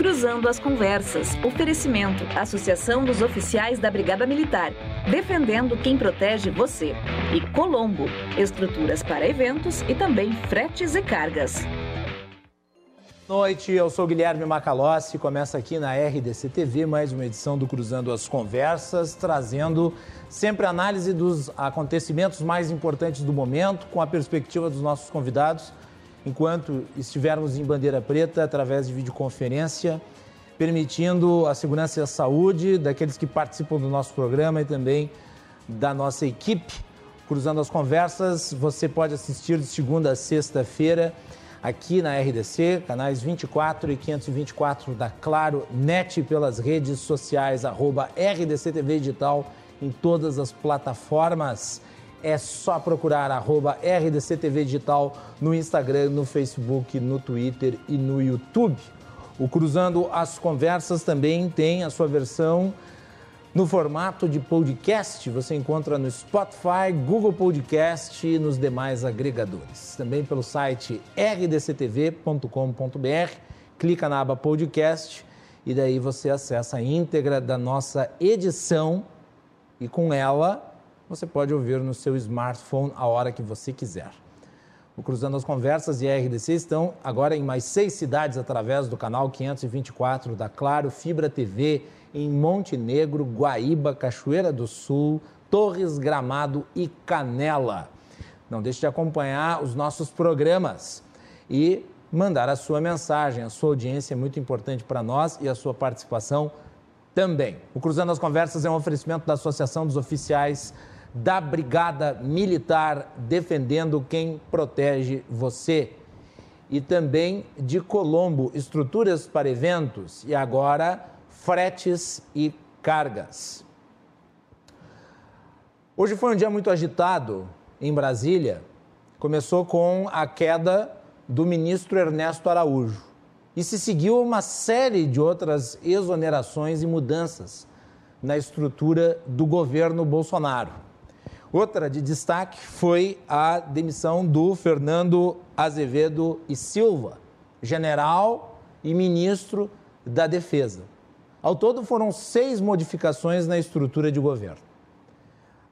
Cruzando as Conversas. Oferecimento. Associação dos Oficiais da Brigada Militar. Defendendo quem protege você. E Colombo. Estruturas para eventos e também fretes e cargas. Boa noite, eu sou Guilherme Macalossi. Começa aqui na RDC TV mais uma edição do Cruzando as Conversas, trazendo sempre análise dos acontecimentos mais importantes do momento, com a perspectiva dos nossos convidados enquanto estivermos em bandeira preta através de videoconferência, permitindo a segurança e a saúde daqueles que participam do nosso programa e também da nossa equipe. Cruzando as conversas, você pode assistir de segunda a sexta-feira aqui na RDC, canais 24 e 524 da Claro Net pelas redes sociais, arroba RDC TV Digital em todas as plataformas é só procurar arroba RDCTV Digital no Instagram, no Facebook, no Twitter e no YouTube. O Cruzando as Conversas também tem a sua versão no formato de podcast. Você encontra no Spotify, Google Podcast e nos demais agregadores. Também pelo site rdctv.com.br. Clica na aba podcast e daí você acessa a íntegra da nossa edição e com ela você pode ouvir no seu smartphone a hora que você quiser. O Cruzando as Conversas e a RDC estão agora em mais seis cidades através do canal 524 da Claro Fibra TV em Montenegro, Guaíba, Cachoeira do Sul, Torres, Gramado e Canela. Não deixe de acompanhar os nossos programas e mandar a sua mensagem. A sua audiência é muito importante para nós e a sua participação também. O Cruzando as Conversas é um oferecimento da Associação dos Oficiais da Brigada Militar defendendo quem protege você. E também de Colombo, estruturas para eventos e agora fretes e cargas. Hoje foi um dia muito agitado em Brasília. Começou com a queda do ministro Ernesto Araújo e se seguiu uma série de outras exonerações e mudanças na estrutura do governo Bolsonaro. Outra de destaque foi a demissão do Fernando Azevedo e Silva, general e ministro da Defesa. Ao todo, foram seis modificações na estrutura de governo.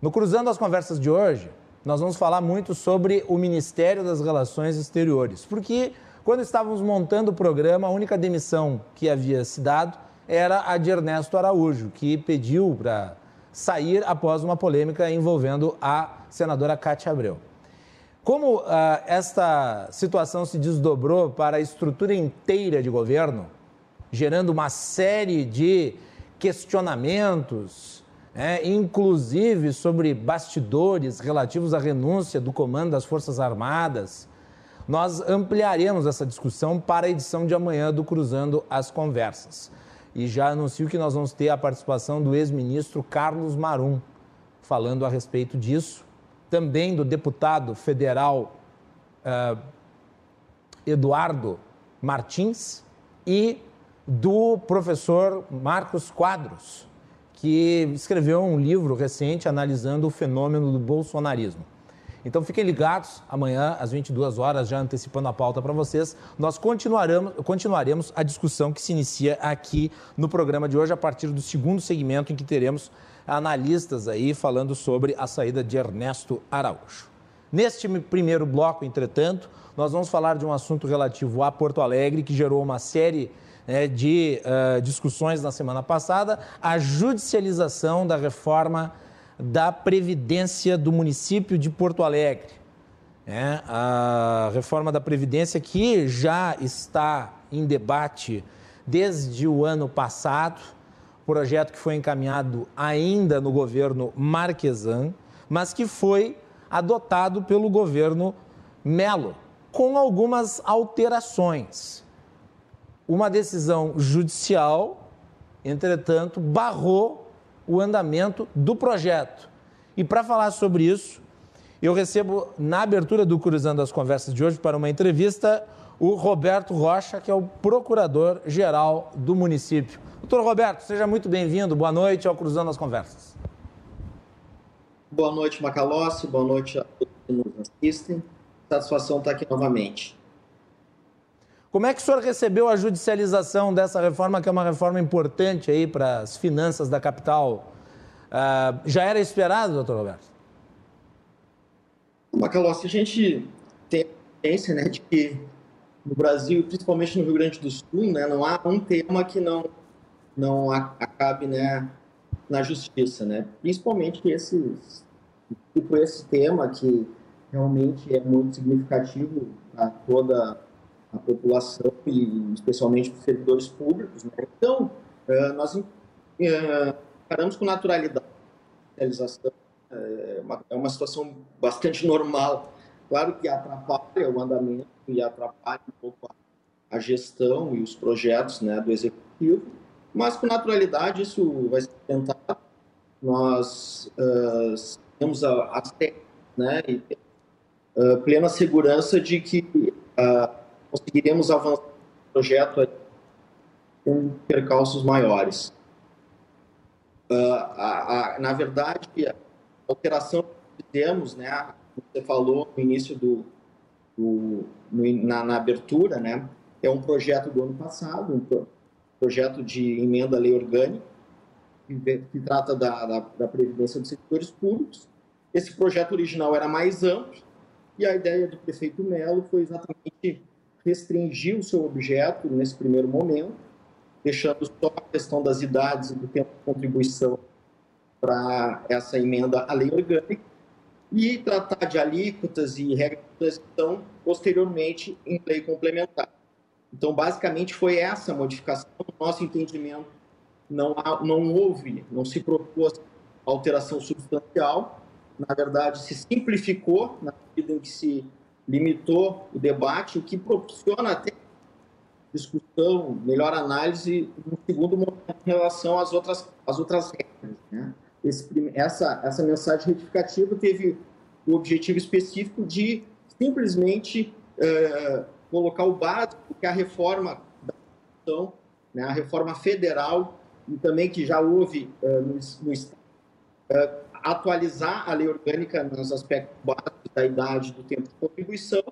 No Cruzando as Conversas de hoje, nós vamos falar muito sobre o Ministério das Relações Exteriores, porque quando estávamos montando o programa, a única demissão que havia se dado era a de Ernesto Araújo, que pediu para sair após uma polêmica envolvendo a senadora Cátia Abreu. Como uh, esta situação se desdobrou para a estrutura inteira de governo, gerando uma série de questionamentos, é, inclusive sobre bastidores relativos à renúncia do comando das Forças Armadas, nós ampliaremos essa discussão para a edição de amanhã do Cruzando as Conversas e já anuncio que nós vamos ter a participação do ex-ministro Carlos Marum, falando a respeito disso, também do deputado federal uh, Eduardo Martins e do professor Marcos Quadros, que escreveu um livro recente analisando o fenômeno do bolsonarismo. Então fiquem ligados, amanhã às 22 horas, já antecipando a pauta para vocês, nós continuaremos, continuaremos a discussão que se inicia aqui no programa de hoje, a partir do segundo segmento, em que teremos analistas aí falando sobre a saída de Ernesto Araújo. Neste primeiro bloco, entretanto, nós vamos falar de um assunto relativo a Porto Alegre, que gerou uma série né, de uh, discussões na semana passada, a judicialização da reforma da Previdência do município de Porto Alegre. É, a reforma da Previdência que já está em debate desde o ano passado, projeto que foi encaminhado ainda no governo Marquesan, mas que foi adotado pelo governo Melo, com algumas alterações. Uma decisão judicial, entretanto, barrou o andamento do projeto. E para falar sobre isso, eu recebo na abertura do Cruzando as Conversas de hoje para uma entrevista o Roberto Rocha, que é o procurador-geral do município. Doutor Roberto, seja muito bem-vindo. Boa noite ao Cruzando as Conversas. Boa noite, Macalossi. Boa noite a todos que nos assistem. Satisfação estar aqui novamente. Como é que o senhor recebeu a judicialização dessa reforma, que é uma reforma importante aí para as finanças da capital? Uh, já era esperado, doutor Roberto? Macalossi, a gente tem a ciência né, de que no Brasil, principalmente no Rio Grande do Sul, né, não há um tema que não, não acabe né, na justiça, né? principalmente esse, tipo esse tema que realmente é muito significativo para toda a população e especialmente os servidores públicos. Né? Então, uh, nós encaramos com naturalidade a realização. Uma, é uma situação bastante normal. Claro que atrapalha o andamento e atrapalha um pouco a, a gestão e os projetos né, do executivo, mas com naturalidade isso vai ser tentado. Nós uh, temos as técnicas né, e uh, plena segurança de que uh, conseguiremos avançar no projeto com percalços maiores. Uh, a, a, na verdade, a alteração que fizemos, né, você falou no início do, do no, na, na, abertura, né, é um projeto do ano passado, um projeto de emenda à lei orgânica, que, que trata da, da, da previdência dos setores públicos. Esse projeto original era mais amplo, e a ideia do prefeito Melo foi exatamente restringir o seu objeto nesse primeiro momento, deixando só a questão das idades e do tempo de contribuição para essa emenda à lei orgânica e tratar de alíquotas e regras de transição posteriormente em lei complementar. Então, basicamente, foi essa modificação. No nosso entendimento, não, há, não houve, não se propôs alteração substancial, na verdade, se simplificou na medida em que se limitou o debate, o que proporciona até discussão, melhor análise no segundo momento em relação às outras, às outras regras. Né? Esse, essa, essa mensagem retificativa teve o objetivo específico de simplesmente uh, colocar o básico que a reforma da Constituição, né, a reforma federal, e também que já houve uh, no, no Estado, uh, atualizar a lei orgânica nos aspectos básicos da idade do tempo de contribuição,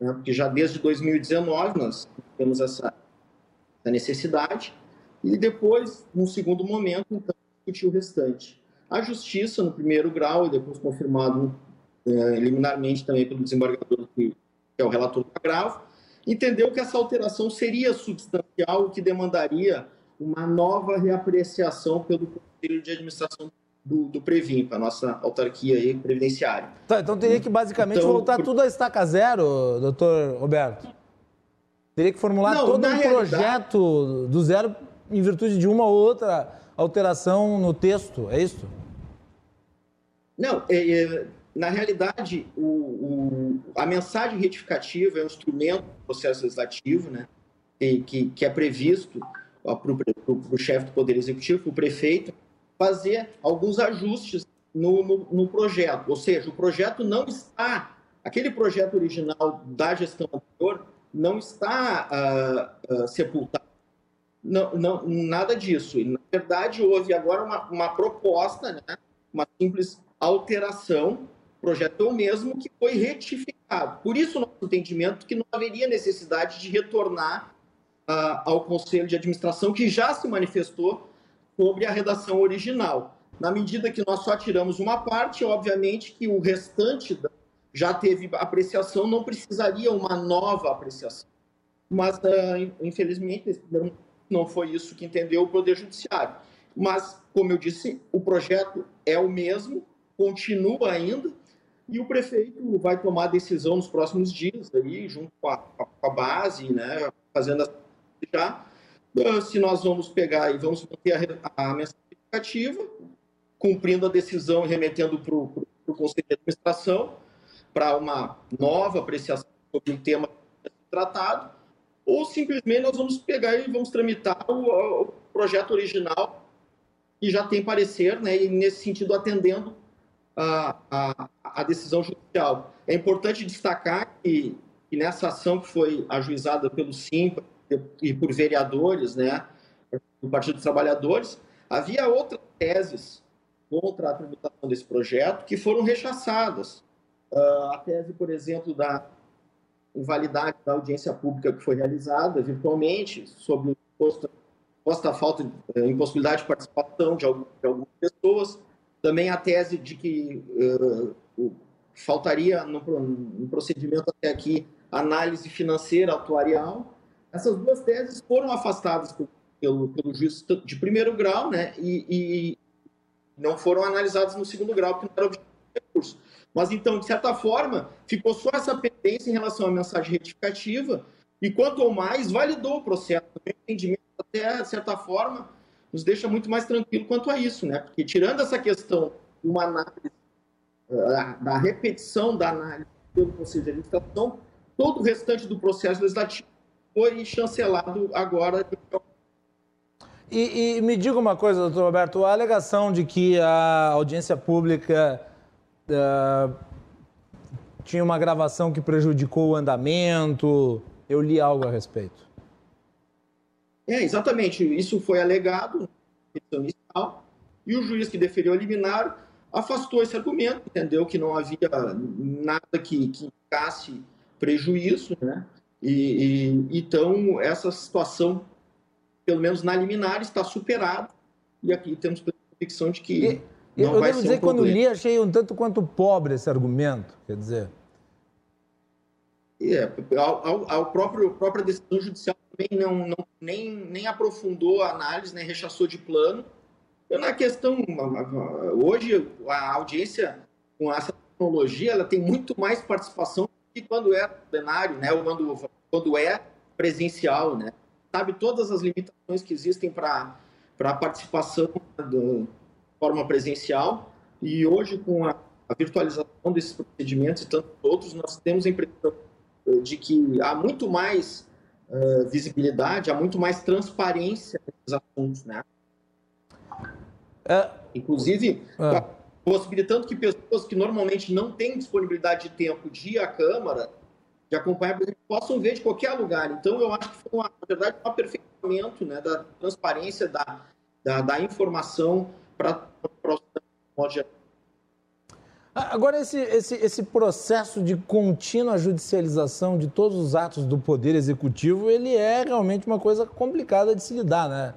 né, porque já desde 2019 nós temos essa, essa necessidade, e depois, num segundo momento, então, discutir o restante. A Justiça, no primeiro grau, e depois confirmado é, liminarmente também pelo desembargador, que é o relator do agravo, entendeu que essa alteração seria substancial, o que demandaria uma nova reapreciação pelo Conselho de Administração do, do Previm, para a nossa autarquia aí, previdenciária. Tá, então teria que basicamente então, voltar tudo a estaca zero, doutor Roberto? Teria que formular Não, todo um projeto do zero em virtude de uma ou outra alteração no texto, é isso? Não, é, é, na realidade, o, o, a mensagem retificativa é um instrumento do processo legislativo, né, que, que é previsto para o chefe do Poder Executivo, para o prefeito, fazer alguns ajustes no, no, no, projeto. Ou seja, o projeto não está, aquele projeto original da gestão anterior não está uh, uh, sepultado. Não, não, nada disso. E, na verdade, houve agora uma, uma proposta, né, uma simples alteração, o projeto é o mesmo que foi retificado. Por isso, nosso entendimento que não haveria necessidade de retornar uh, ao Conselho de Administração, que já se manifestou sobre a redação original. Na medida que nós só tiramos uma parte, obviamente que o restante já teve apreciação, não precisaria uma nova apreciação. Mas, uh, infelizmente, não foi isso que entendeu o Poder Judiciário. Mas, como eu disse, o projeto é o mesmo, continua ainda, e o prefeito vai tomar decisão nos próximos dias, aí, junto com a, com a base, né, fazendo já se nós vamos pegar e vamos manter a, a mensagem educativa, cumprindo a decisão e remetendo para o Conselho de Administração para uma nova apreciação sobre um tema tratado, ou simplesmente nós vamos pegar e vamos tramitar o, o projeto original que já tem parecer, né, e nesse sentido atendendo a, a, a decisão judicial. É importante destacar que, que nessa ação que foi ajuizada pelo SIMPA, e por vereadores, né, do Partido dos Trabalhadores, havia outras teses contra a tramitação desse projeto que foram rechaçadas. Uh, a tese, por exemplo, da, invalidade da audiência pública que foi realizada virtualmente, sobre o posta falta de eh, impossibilidade de participação de, algumas pessoas, também a tese de que uh, faltaria no, no, procedimento até aqui análise financeira atuarial. Essas duas teses foram afastadas pelo, pelo juiz de primeiro grau, né, e, e não foram analisadas no segundo grau, porque não era objetivo do recurso. Mas então, de certa forma, ficou só essa pendência em relação à mensagem retificativa, e quanto ao mais, validou o processo. O entendimento, até de certa forma, nos deixa muito mais tranquilo quanto a isso, né? Porque tirando essa questão de uma análise, eh, da repetição da análise pelo Conselho de Administração, todo o restante do processo legislativo foi chancelado agora. E, e me diga uma coisa, doutor Roberto, a alegação de que a audiência pública uh, tinha uma gravação que prejudicou o andamento. Eu li algo a respeito. É, exatamente. Isso foi alegado questão inicial e o juiz que deferiu a liminar afastou esse argumento, entendeu que não havia nada que, que indicasse prejuízo, né? E, e, então essa situação, pelo menos na liminar, está superada e aqui temos a convicção de que e eu devo dizer um que quando li, achei um tanto quanto pobre esse argumento. Quer dizer. É, ao, ao próprio própria decisão judicial também não, não, nem, nem aprofundou a análise, nem rechaçou de plano. Na questão, hoje a audiência com essa tecnologia, ela tem muito mais participação que quando é plenário, né? Ou quando, quando é presencial, né? Sabe todas as limitações que existem para a participação do, forma presencial e hoje com a, a virtualização desses procedimentos e tantos outros, nós temos a impressão eh, de que há muito mais uh, visibilidade, há muito mais transparência nesses assuntos, né? É... Inclusive, é. Possibilitando que pessoas que normalmente não têm disponibilidade de tempo de ir à Câmara, de acompanhar, possam ver de qualquer lugar. Então, eu acho que foi, uma, na verdade, um aperfeiçoamento né, da transparência, da, da, da informação para Agora, esse, esse, esse processo de contínua judicialização de todos os atos do Poder Executivo, ele é realmente uma coisa complicada de se lidar, né,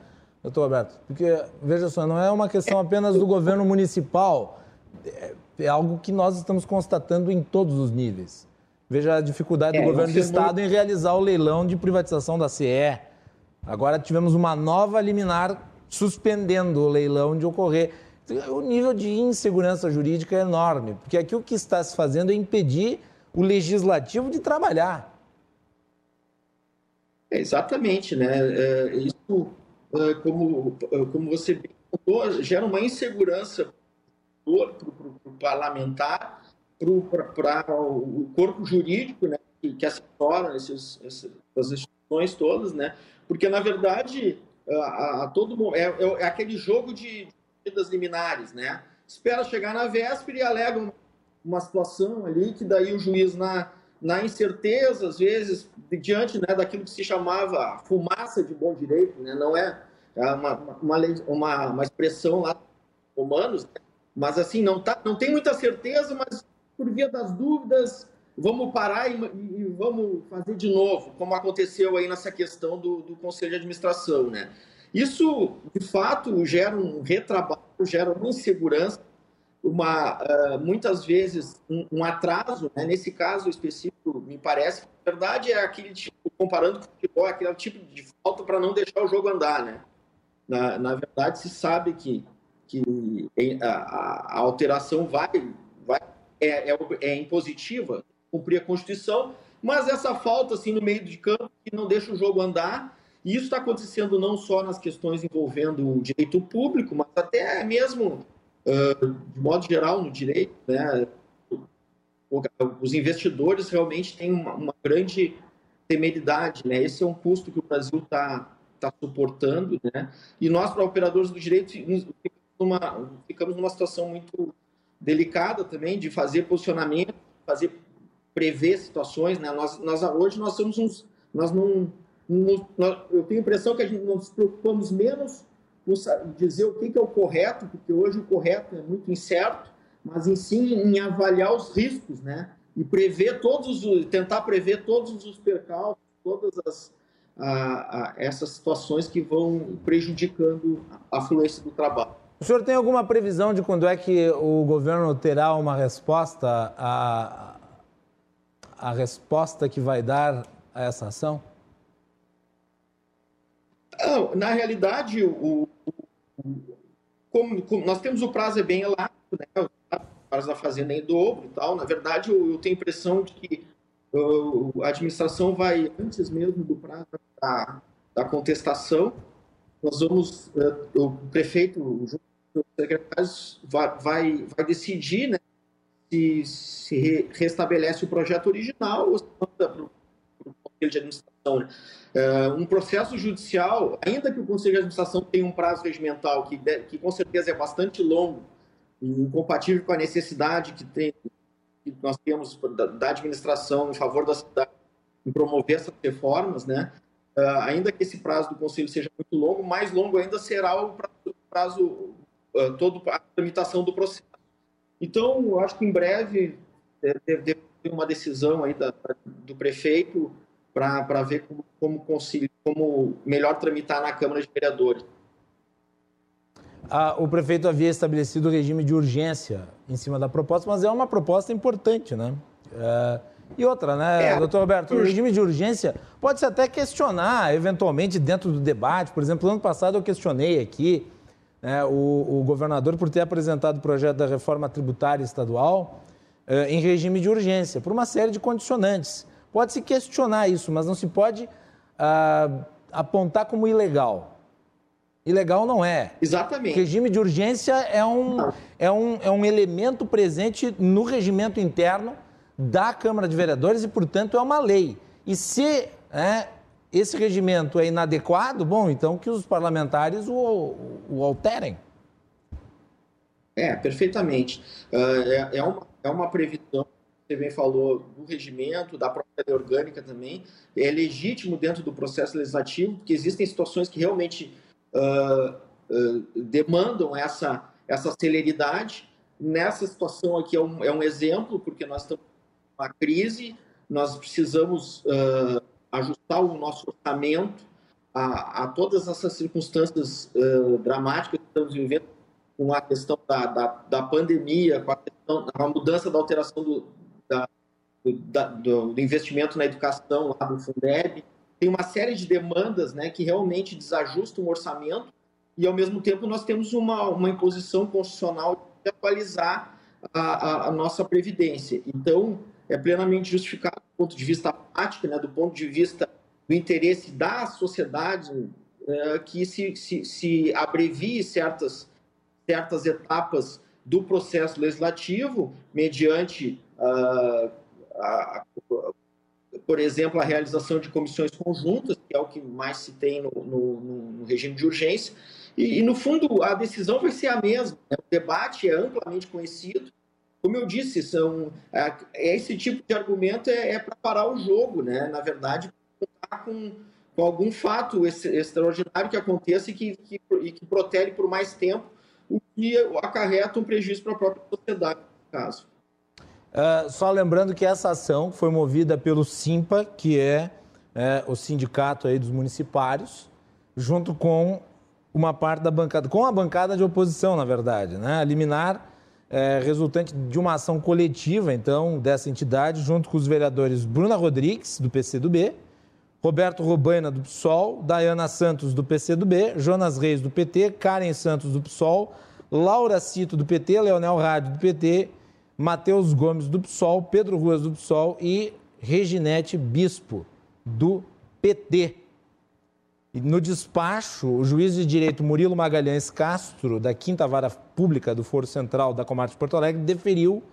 doutor Roberto? Porque, veja só, não é uma questão apenas do governo municipal, é, é algo que nós estamos constatando em todos os níveis. Veja a dificuldade é, do governo do Estado em realizar o leilão de privatização da CE. Agora tivemos uma nova liminar suspendendo o leilão de ocorrer. O nível de insegurança jurídica é enorme, porque aqui o que está se fazendo é impedir o legislativo de trabalhar. É, exatamente, né? É, isso, é, como, como você contou, gera uma insegurança para o parlamentar, para o corpo jurídico, né? Que, que assessora esses, essas instituições todas, né? Porque, na verdade, a, a todo é, é, é, aquele jogo de vidas liminares, né? Espera chegar na véspera e alega uma situação ali que daí o juiz na, na incerteza, às vezes, diante né, daquilo que se chamava fumaça de bom direito, né? Não é, é uma, uma, uma, uma expressão lá romanos, né? mas assim, não, tá, não tem muita certeza, mas por via das dúvidas, vamos parar e, e, vamos fazer de novo, como aconteceu aí nessa questão do, do Conselho de Administração, né? Isso, de fato, gera um retrabalho, gera uma insegurança, uma, uh, muitas vezes um, atraso, né? nesse caso específico, me parece na verdade, é aquele tipo, comparando com o futebol, é aquele tipo de falta para não deixar o jogo andar, né? Na, na verdade, se sabe que, que a, a alteração vai, vai é, é, é impositiva, cumprir a Constituição, mas essa falta assim no meio de campo que não deixa o jogo andar. E isso está acontecendo não só nas questões envolvendo o direito público, mas até mesmo, de modo geral, no direito. Né? Os investidores realmente têm uma, uma grande temeridade. Né? Esse é um custo que o Brasil está tá suportando. Né? E nós, para operadores do direito, ficamos numa, ficamos numa situação muito delicada também de fazer posicionamento, fazer prever situações, né? Nós, nós hoje nós somos uns, nós não, nós, eu tenho a impressão que a gente nos preocupamos menos dizer o que, é o correto, porque hoje o correto é muito incerto, mas em sim em avaliar os riscos, né? e prever todos, tentar prever todos os percalços, todas as, a, a, essas situações que vão prejudicando a fluência do trabalho. O senhor tem alguma previsão de quando é que o governo terá uma resposta a, a resposta que vai dar a essa ação? Na realidade, o como, como, nós temos o prazo é bem elástico, né? O prazo da fazenda é em dobro e tal. Na verdade, eu, eu tenho a impressão de que uh, a administração vai antes mesmo do prazo da, da contestação. Nós vamos, uh, o prefeito, junto com os secretários, vai, vai, vai decidir, né? Se, se restabelece o projeto original ou se manda para o Conselho de Administração. Né? Uh, um processo judicial, ainda que o Conselho de Administração tenha um prazo regimental que, que com certeza é bastante longo, incompatível com a necessidade que, tem, que nós temos da, da, administração em favor da cidade em promover essas reformas, né? Uh, ainda que esse prazo do Conselho seja muito longo, mais longo ainda será o prazo, prazo uh, todo a tramitação do processo. Então, acho que em breve deve, deve ter uma decisão aí da, do prefeito para ver como, como, consigo, como melhor tramitar na Câmara de Vereadores. Ah, o prefeito havia estabelecido o regime de urgência em cima da proposta, mas é uma proposta importante, né? É, e outra, né, é, doutor Roberto, o regime de urgência pode-se até questionar, eventualmente, dentro do debate. Por exemplo, no ano passado eu questionei aqui né, o, o, governador por ter apresentado o projeto da reforma tributária estadual eh, em regime de urgência, por uma série de condicionantes. Pode-se questionar isso, mas não se pode ah, apontar como ilegal. Ilegal não é. Exatamente. Regime de urgência é um, é um, é um elemento presente no regimento interno da Câmara de Vereadores e, portanto, é uma lei. E se é, esse regimento é inadequado, bom, então que os parlamentares o, o alterem. É, perfeitamente. Uh, é, é, uma, é uma previsão você bem falou do regimento, da própria lei orgânica também, é legítimo dentro do processo legislativo, porque existem situações que realmente uh, uh, demandam essa, essa celeridade. Nessa situação aqui é um, é um exemplo, porque nós estamos uma crise, nós precisamos uh, ajustar o nosso orçamento a, a todas essas circunstâncias dramáticas que estamos vivendo, com a questão da, da, da pandemia, com a, questão, a mudança da alteração do, da, do, do, investimento na educação lá do Fundeb, tem uma série de demandas né, que realmente desajustam o orçamento e, ao mesmo tempo, nós temos uma, uma imposição constitucional de atualizar a, a, a nossa Previdência. Então, é plenamente justificado do ponto de vista prático, né, do ponto de vista do interesse da sociedade, é, que se, se, se abrevie certas, certas etapas do processo legislativo, mediante uh, a, por exemplo, a realização de comissões conjuntas, que é o que mais se tem no, no, no regime de urgência, e, e, no fundo, a decisão vai ser a mesma. Né? O debate é amplamente conhecido. Como eu disse, são, é, esse tipo de argumento é, é para parar o jogo, né? na verdade, com, com algum fato extraordinário que aconteça e que, que, e que protele por mais tempo, o que acarreta um prejuízo para a própria sociedade, no caso. Uh, só lembrando que essa ação foi movida pelo Simpa, que é, é, o sindicato aí dos municipários, junto com uma parte da bancada, com a bancada de oposição, na verdade, né? A liminar é, resultante de uma ação coletiva, então, dessa entidade, junto com os vereadores Bruna Rodrigues, do PCdoB, Roberto Robaina, do PSOL, Dayana Santos, do PCdoB, Jonas Reis, do PT, Karen Santos, do PSOL, Laura Cito, do PT, Leonel Rádio, do PT Matheus Gomes do PSOL, Pedro Ruas do PSOL e Reginete Bispo do PT. E no despacho, o juiz de direito Murilo Magalhães Castro, da Quinta Vara Pública do Foro Central da Comarca de Porto Alegre, deferiu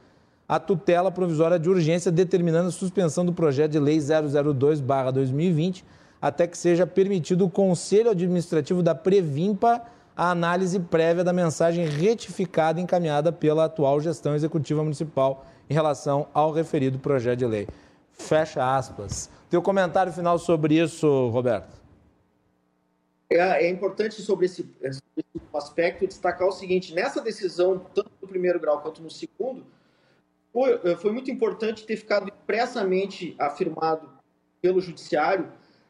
a tutela provisória de urgência determinando a suspensão do projeto de lei 002/2020 até que seja permitido o Conselho Administrativo da Previmpa a análise prévia da mensagem retificada encaminhada pela atual gestão executiva municipal em relação ao referido projeto de lei. Fecha aspas. Teu comentário final sobre isso, Roberto. É, é importante sobre esse, esse, aspecto destacar o seguinte: nessa decisão, tanto no primeiro grau quanto no segundo, foi, foi muito importante ter ficado expressamente afirmado pelo Judiciário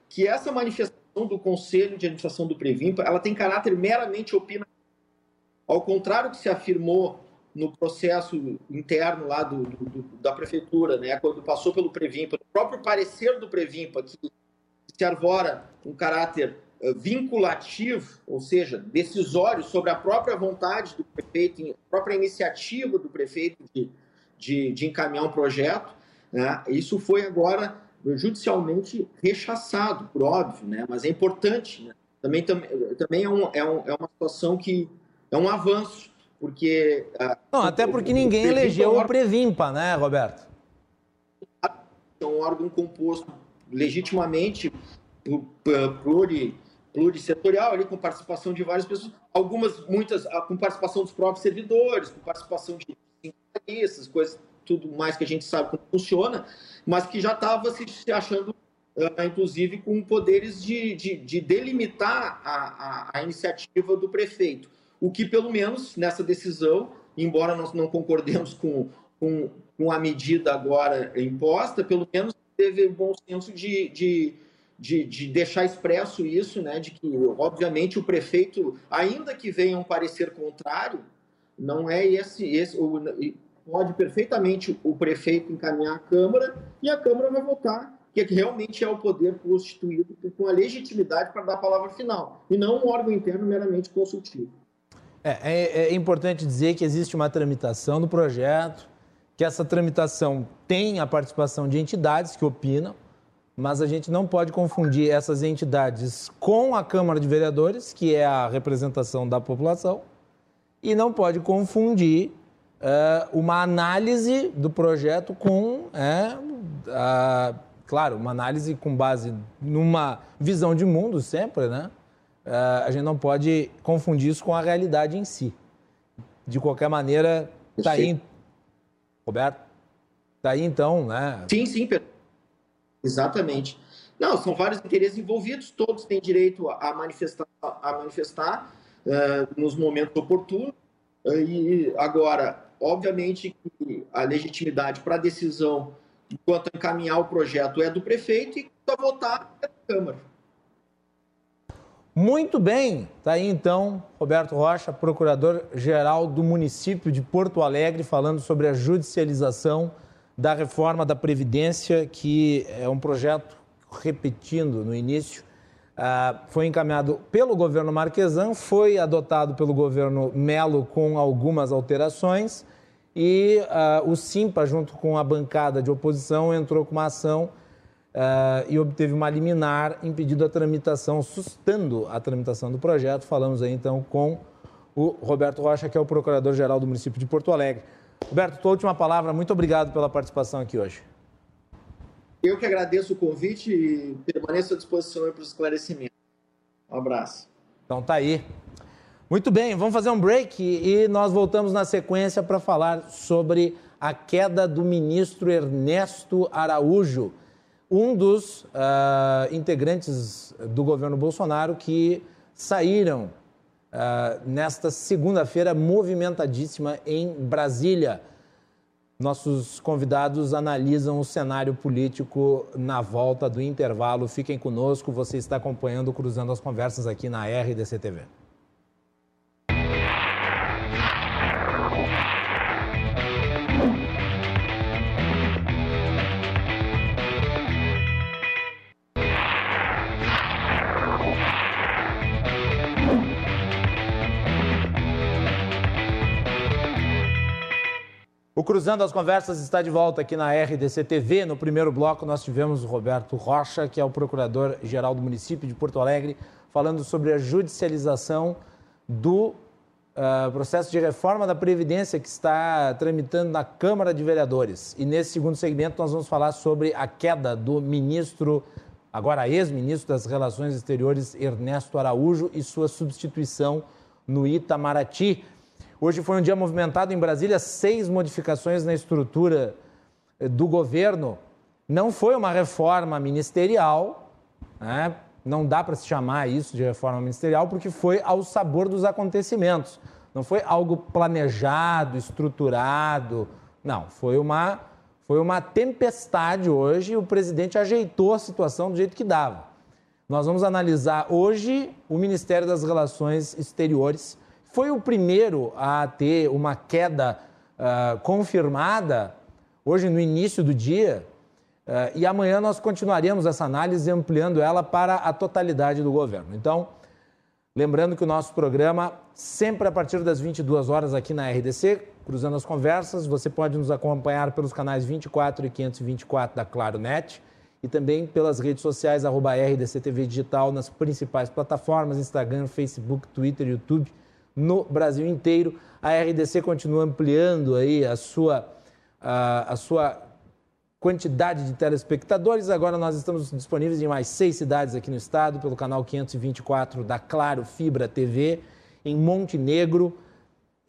que essa manifestação do Conselho de Administração do Previmpa ela tem caráter meramente opinativo. Ao contrário do que se afirmou no processo interno lá do, do, da prefeitura, né, quando passou pelo Previmpa, o próprio parecer do Previmpa, que se arvora um caráter eh, vinculativo, ou seja, decisório sobre a própria vontade do prefeito, a própria iniciativa do prefeito de, de, de encaminhar um projeto, né, isso foi agora judicialmente rechaçado, por óbvio, né, mas é importante. Né, também, também é, um, é, um, é uma situação que é um avanço, porque... Ah, Não, até porque ninguém elegeu o Previmpa, né, Roberto? É um órgão composto legitimamente pluri, plurissetorial, ali, com participação de várias pessoas, algumas, muitas, ah, com participação dos próprios servidores, com participação de sindicalistas, coisas, tudo mais que a gente sabe como funciona, mas que já estava se achando Uh, inclusive com poderes de, de, de delimitar a, a, a, iniciativa do prefeito. O que pelo menos nessa decisão, embora nós não concordemos com, com, com a medida agora imposta, pelo menos teve o bom senso de, de, de, de, deixar expresso isso, né, de que, obviamente, o prefeito, ainda que venha um parecer contrário, não é esse, esse pode perfeitamente o prefeito encaminhar à Câmara e a Câmara vai votar que realmente é o poder constituído com a legitimidade para dar a palavra final, e não um órgão interno meramente consultivo. É, é, é, importante dizer que existe uma tramitação do projeto, que essa tramitação tem a participação de entidades que opinam, mas a gente não pode confundir essas entidades com a Câmara de Vereadores, que é a representação da população, e não pode confundir uh, uma análise do projeto com, é, a, claro, uma análise com base numa visão de mundo sempre, né? uh, a gente não pode confundir isso com a realidade em si. De qualquer maneira, está aí. Roberto? Está aí então, né? Sim, sim, exatamente. Não, são vários interesses envolvidos, todos têm direito a manifestar, a manifestar uh, nos momentos oportunos. Uh, e agora, obviamente, a legitimidade para a decisão quanto a encaminhar o projeto é do prefeito e quanto a votar é da Câmara. Muito bem, tá aí então Roberto Rocha, procurador-geral do município de Porto Alegre, falando sobre a judicialização da reforma da Previdência, que é um projeto, repetindo no início, uh, foi encaminhado pelo governo Marquesan, foi adotado pelo governo Melo com algumas alterações e uh, o Simpa, junto com a bancada de oposição, entrou com uma ação uh, e obteve uma liminar impedindo a tramitação, sustando a tramitação do projeto. Falamos aí então com o Roberto Rocha, que é o procurador-geral do município de Porto Alegre. Roberto, tua última palavra, muito obrigado pela participação aqui hoje. Eu que agradeço o convite e permaneço à disposição para os esclarecimentos. Um abraço. Então tá aí. Muito bem, vamos fazer um break e nós voltamos na sequência para falar sobre a queda do ministro Ernesto Araújo um dos uh, integrantes do governo Bolsonaro que saíram uh, nesta segunda-feira movimentadíssima em Brasília. Nossos convidados analisam o cenário político na volta do intervalo. Fiquem conosco, você está acompanhando Cruzando as Conversas aqui na RDC TV. O Cruzando as Conversas está de volta aqui na RDC TV. No primeiro bloco, nós tivemos o Roberto Rocha, que é o procurador-geral do município de Porto Alegre, falando sobre a judicialização do uh, processo de reforma da Previdência que está tramitando na Câmara de Vereadores. E nesse segundo segmento, nós vamos falar sobre a queda do ministro, agora ex-ministro das Relações Exteriores, Ernesto Araújo, e sua substituição no Itamaraty. Hoje foi um dia movimentado em Brasília, seis modificações na estrutura eh, do governo. Não foi uma reforma ministerial, né? não dá para se chamar isso de reforma ministerial, porque foi ao sabor dos acontecimentos. Não foi algo planejado, estruturado, Não, foi uma, foi uma tempestade hoje e o presidente ajeitou a situação do jeito que dava. Nós vamos analisar hoje o Ministério das Relações Exteriores. Foi o primeiro a ter uma queda uh, confirmada hoje no início do dia. Uh, e amanhã nós continuaremos essa análise ampliando ela para a totalidade do governo. Então, lembrando que o nosso programa, sempre a partir das 22 horas aqui na RDC, cruzando as conversas, você pode nos acompanhar pelos canais 24 e 524 da Claro Net e também pelas redes sociais, arroba RDCTV Digital, nas principais plataformas, Instagram, Facebook, Twitter, YouTube, no Brasil inteiro. A RDC continua ampliando aí a sua, a, a sua quantidade de telespectadores. Agora nós estamos disponíveis em mais seis cidades aqui no estado, pelo canal 524 da Claro Fibra TV, em Montenegro,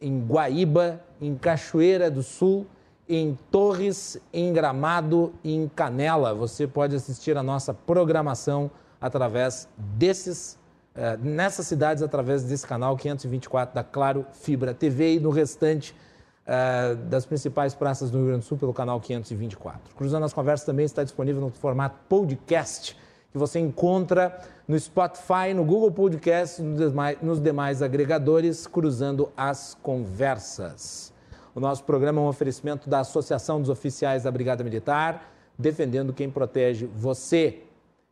em Guaíba, em Cachoeira do Sul, em Torres, em Gramado e em Canela. Você pode assistir a nossa programação através desses, eh, nessas cidades, através desse canal 524 da Claro Fibra TV e no restante eh, das principais praças do Rio Grande do Sul pelo canal 524. Cruzando as Conversas também está disponível no formato podcast, que você encontra no Spotify, no Google Podcast, nos demais agregadores, Cruzando as Conversas. O nosso programa é um oferecimento da Associação dos Oficiais da Brigada Militar, defendendo quem protege você.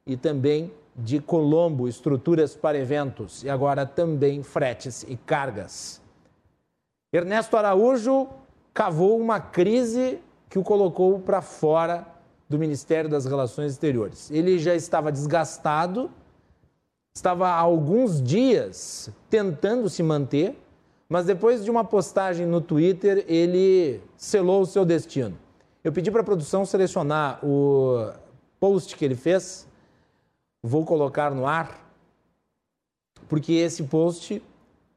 E também de Colombo, estruturas para eventos. E agora também fretes e cargas. Ernesto Araújo cavou uma crise que o colocou para fora do Ministério das Relações Exteriores. Ele já estava desgastado, estava há alguns dias tentando se manter, mas depois de uma postagem no Twitter, ele selou o seu destino. Eu pedi para a produção selecionar o post que ele fez, vou colocar no ar, porque esse post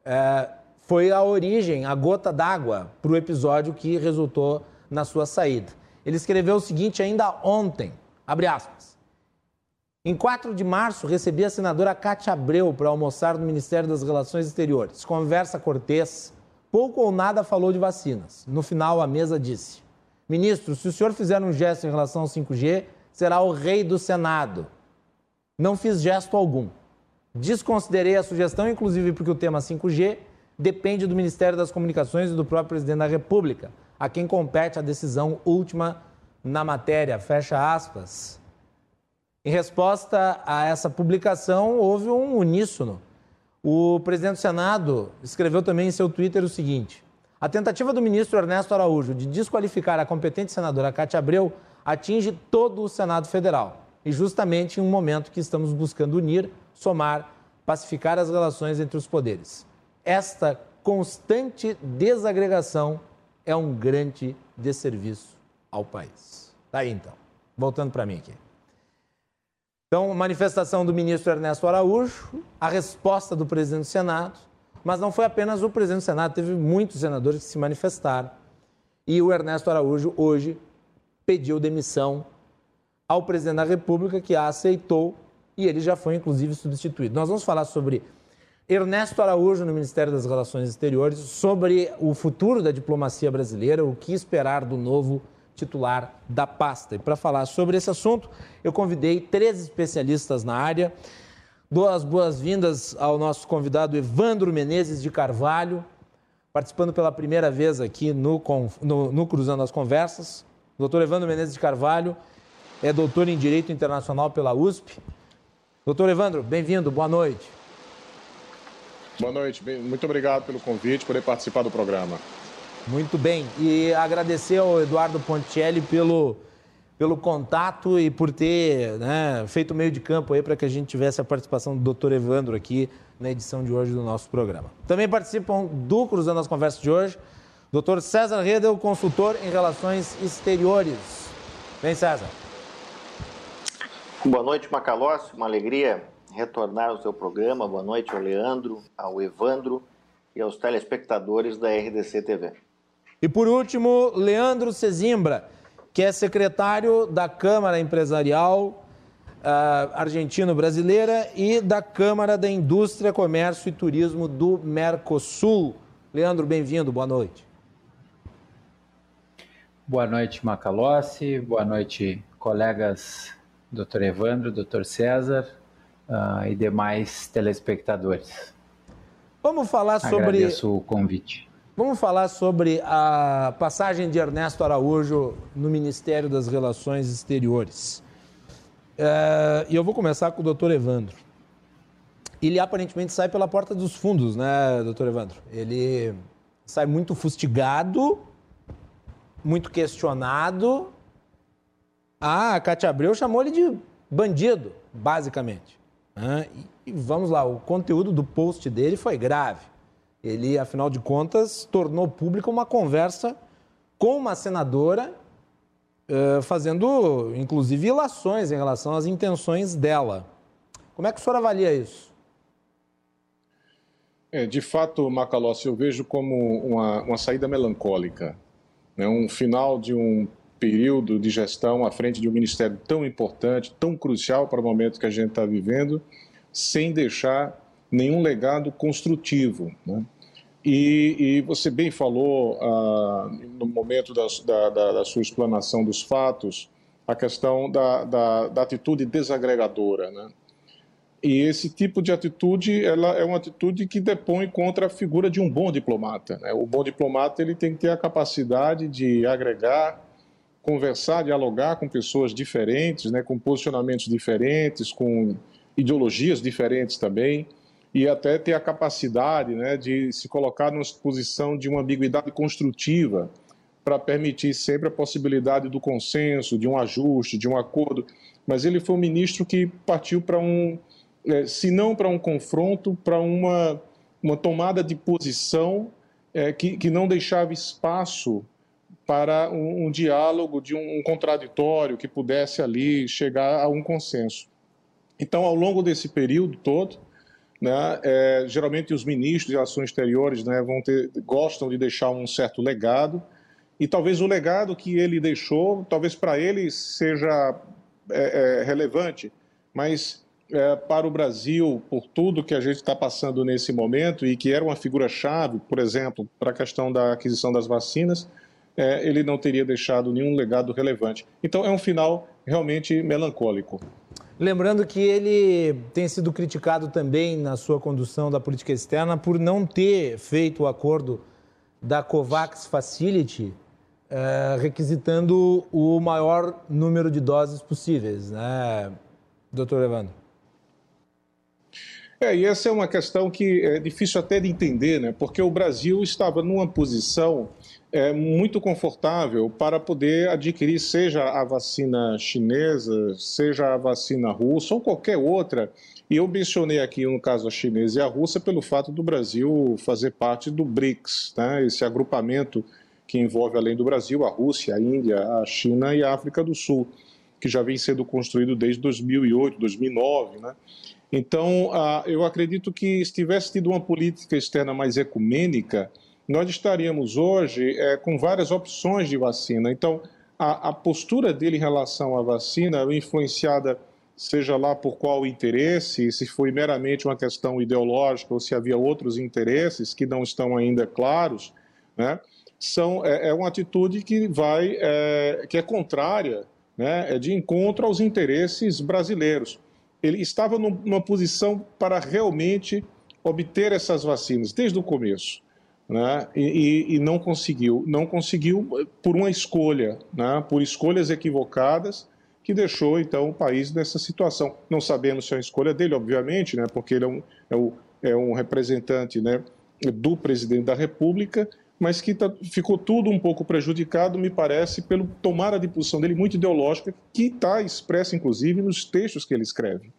é, foi a origem, a gota d'água para o episódio que resultou na sua saída. Ele escreveu o seguinte ainda ontem, abre aspas. Em 4 de março, recebi a senadora Cátia Abreu para almoçar no Ministério das Relações Exteriores. Conversa cortês, pouco ou nada falou de vacinas. No final, a mesa disse: Ministro, se o senhor fizer um gesto em relação ao 5G, será o rei do Senado. Não fiz gesto algum. Desconsiderei a sugestão, inclusive porque o tema 5G depende do Ministério das Comunicações e do próprio presidente da República, a quem compete a decisão última na matéria. Fecha aspas. Em resposta a essa publicação, houve um uníssono. O presidente do Senado escreveu também em seu Twitter o seguinte: a tentativa do ministro Ernesto Araújo de desqualificar a competente senadora Cátia Abreu atinge todo o Senado Federal. E justamente em um momento que estamos buscando unir, somar, pacificar as relações entre os poderes. Esta constante desagregação é um grande desserviço ao país. Tá aí então. Voltando para mim aqui. Então, manifestação do ministro Ernesto Araújo, a resposta do presidente do Senado, mas não foi apenas o presidente do Senado, teve muitos senadores que se manifestaram. E o Ernesto Araújo, hoje, pediu demissão ao presidente da República, que a aceitou e ele já foi, inclusive, substituído. Nós vamos falar sobre Ernesto Araújo no Ministério das Relações Exteriores, sobre o futuro da diplomacia brasileira, o que esperar do novo titular da pasta. E para falar sobre esse assunto, eu convidei três especialistas na área. Dou as boas-vindas ao nosso convidado Evandro Menezes de Carvalho, participando pela primeira vez aqui no, no, no Cruzando as Conversas. Doutor Evandro Menezes de Carvalho é doutor em Direito Internacional pela USP. Doutor Evandro, bem-vindo, boa noite. Boa noite, muito obrigado pelo convite, por poder participar do programa. Muito bem. E agradecer ao Eduardo Ponticelli pelo, pelo contato e por ter né, feito meio de campo aí para que a gente tivesse a participação do Dr. Evandro aqui na edição de hoje do nosso programa. Também participam do Cruzando as Conversas de hoje, Dr. César Redel, consultor em relações exteriores. Vem, César. Boa noite, Macalossi. Uma alegria retornar ao seu programa. Boa noite ao Leandro, ao Evandro e aos telespectadores da RDC TV. E por último, Leandro Cezimbra, que é secretário da Câmara Empresarial uh, Argentino-Brasileira e da Câmara da Indústria, Comércio e Turismo do Mercosul. Leandro, bem-vindo, boa noite. Boa noite, Macalossi. Boa noite, colegas Dr. Evandro, Dr. César uh, e demais telespectadores. Vamos falar sobre. Agradeço o convite. Vamos falar sobre a passagem de Ernesto Araújo no Ministério das Relações Exteriores. Uh, e eu vou começar com o doutor Evandro. Ele aparentemente sai pela porta dos fundos, né, doutor Evandro? Ele sai muito fustigado, muito questionado. Ah, a Cátia Abreu chamou ele de bandido, basicamente. E vamos lá, o conteúdo do post dele foi grave. Ele, afinal de contas, tornou pública uma conversa com uma senadora, fazendo inclusive ilações em relação às intenções dela. Como é que o senhor avalia isso? É, de fato, Macalossi, eu vejo como uma, uma saída melancólica, né? um final de um período de gestão à frente de um ministério tão importante, tão crucial para o momento que a gente está vivendo, sem deixar nenhum legado construtivo. Né? E, e, você bem falou ah, no momento da, da, da, sua explanação dos fatos a questão da, da, da atitude desagregadora. Né? E esse tipo de atitude, ela é uma atitude que depõe contra a figura de um bom diplomata. Né? O bom diplomata ele tem que ter a capacidade de agregar, conversar, dialogar com pessoas diferentes, né? com posicionamentos diferentes, com ideologias diferentes também, e até ter a capacidade né, de se colocar numa posição de uma ambiguidade construtiva para permitir sempre a possibilidade do consenso, de um ajuste, de um acordo. Mas ele foi um ministro que partiu para um é, se não para um confronto, para uma, uma tomada de posição é, que, que não deixava espaço para um, um diálogo de um, um, contraditório que pudesse ali chegar a um consenso. Então, ao longo desse período todo, né, é, geralmente os ministros de ações exteriores né, vão ter, gostam de deixar um certo legado, e talvez o legado que ele deixou, talvez para ele seja é, é relevante, mas é, para o Brasil, por tudo que a gente está passando nesse momento e que era uma figura-chave, por exemplo, para a questão da aquisição das vacinas, é, ele não teria deixado nenhum legado relevante. Então é um final realmente melancólico. Lembrando que ele tem sido criticado também na sua condução da política externa por não ter feito o acordo da COVAX Facility, é, requisitando o maior número de doses possíveis, né, doutor Evandro? É, e essa é uma questão que é difícil até de entender, né? porque o Brasil estava numa posição é, muito confortável para poder adquirir, seja a vacina chinesa, seja a vacina russa ou qualquer outra. E eu mencionei aqui, no caso, a chinesa e a russa, pelo fato do Brasil fazer parte do BRICS, né? esse agrupamento que envolve, além do Brasil, a Rússia, a Índia, a China e a África do Sul, que já vem sendo construído desde 2008, 2009. Né? Então, eu acredito que se tivesse tido uma política externa mais ecumênica, nós estaríamos hoje é, com várias opções de vacina. Então, a, a, postura dele em relação à vacina, influenciada seja lá por qual interesse, se foi meramente uma questão ideológica ou se havia outros interesses que não estão ainda claros, né, são, é, é uma atitude que vai, é, que é contrária, né, é de encontro aos interesses brasileiros ele estava numa posição para realmente obter essas vacinas desde o começo. Né? E, e, não conseguiu. Não conseguiu por uma escolha, né? por escolhas equivocadas, que deixou então o país nessa situação. Não sabemos se é uma escolha dele, obviamente, né? porque ele é um, é um, é um representante né? do presidente da República, mas que tá, ficou tudo um pouco prejudicado, me parece, pelo tomada de posição dele muito ideológica, que está expressa, inclusive, nos textos que ele escreve.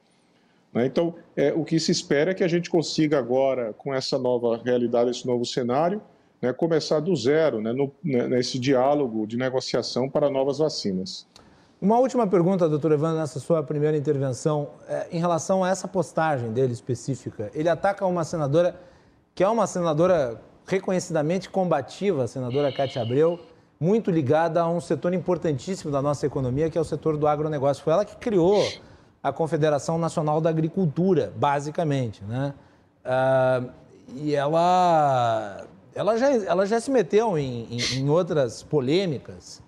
Né? Então, é, o que se espera é que a gente consiga agora, com essa nova realidade, esse novo cenário, né, começar do zero, né, no, né, nesse diálogo de negociação para novas vacinas. Uma última pergunta, doutor Evandro, nessa sua primeira intervenção, é, em relação a essa postagem dele específica. Ele ataca uma senadora que é uma senadora reconhecidamente combativa, a senadora Cátia Abreu, muito ligada a um setor importantíssimo da nossa economia, que é o setor do agronegócio. Foi ela que criou a Confederação Nacional da Agricultura, basicamente. Né? Uh, e ela, ela, já, ela já se meteu em, em, em outras polêmicas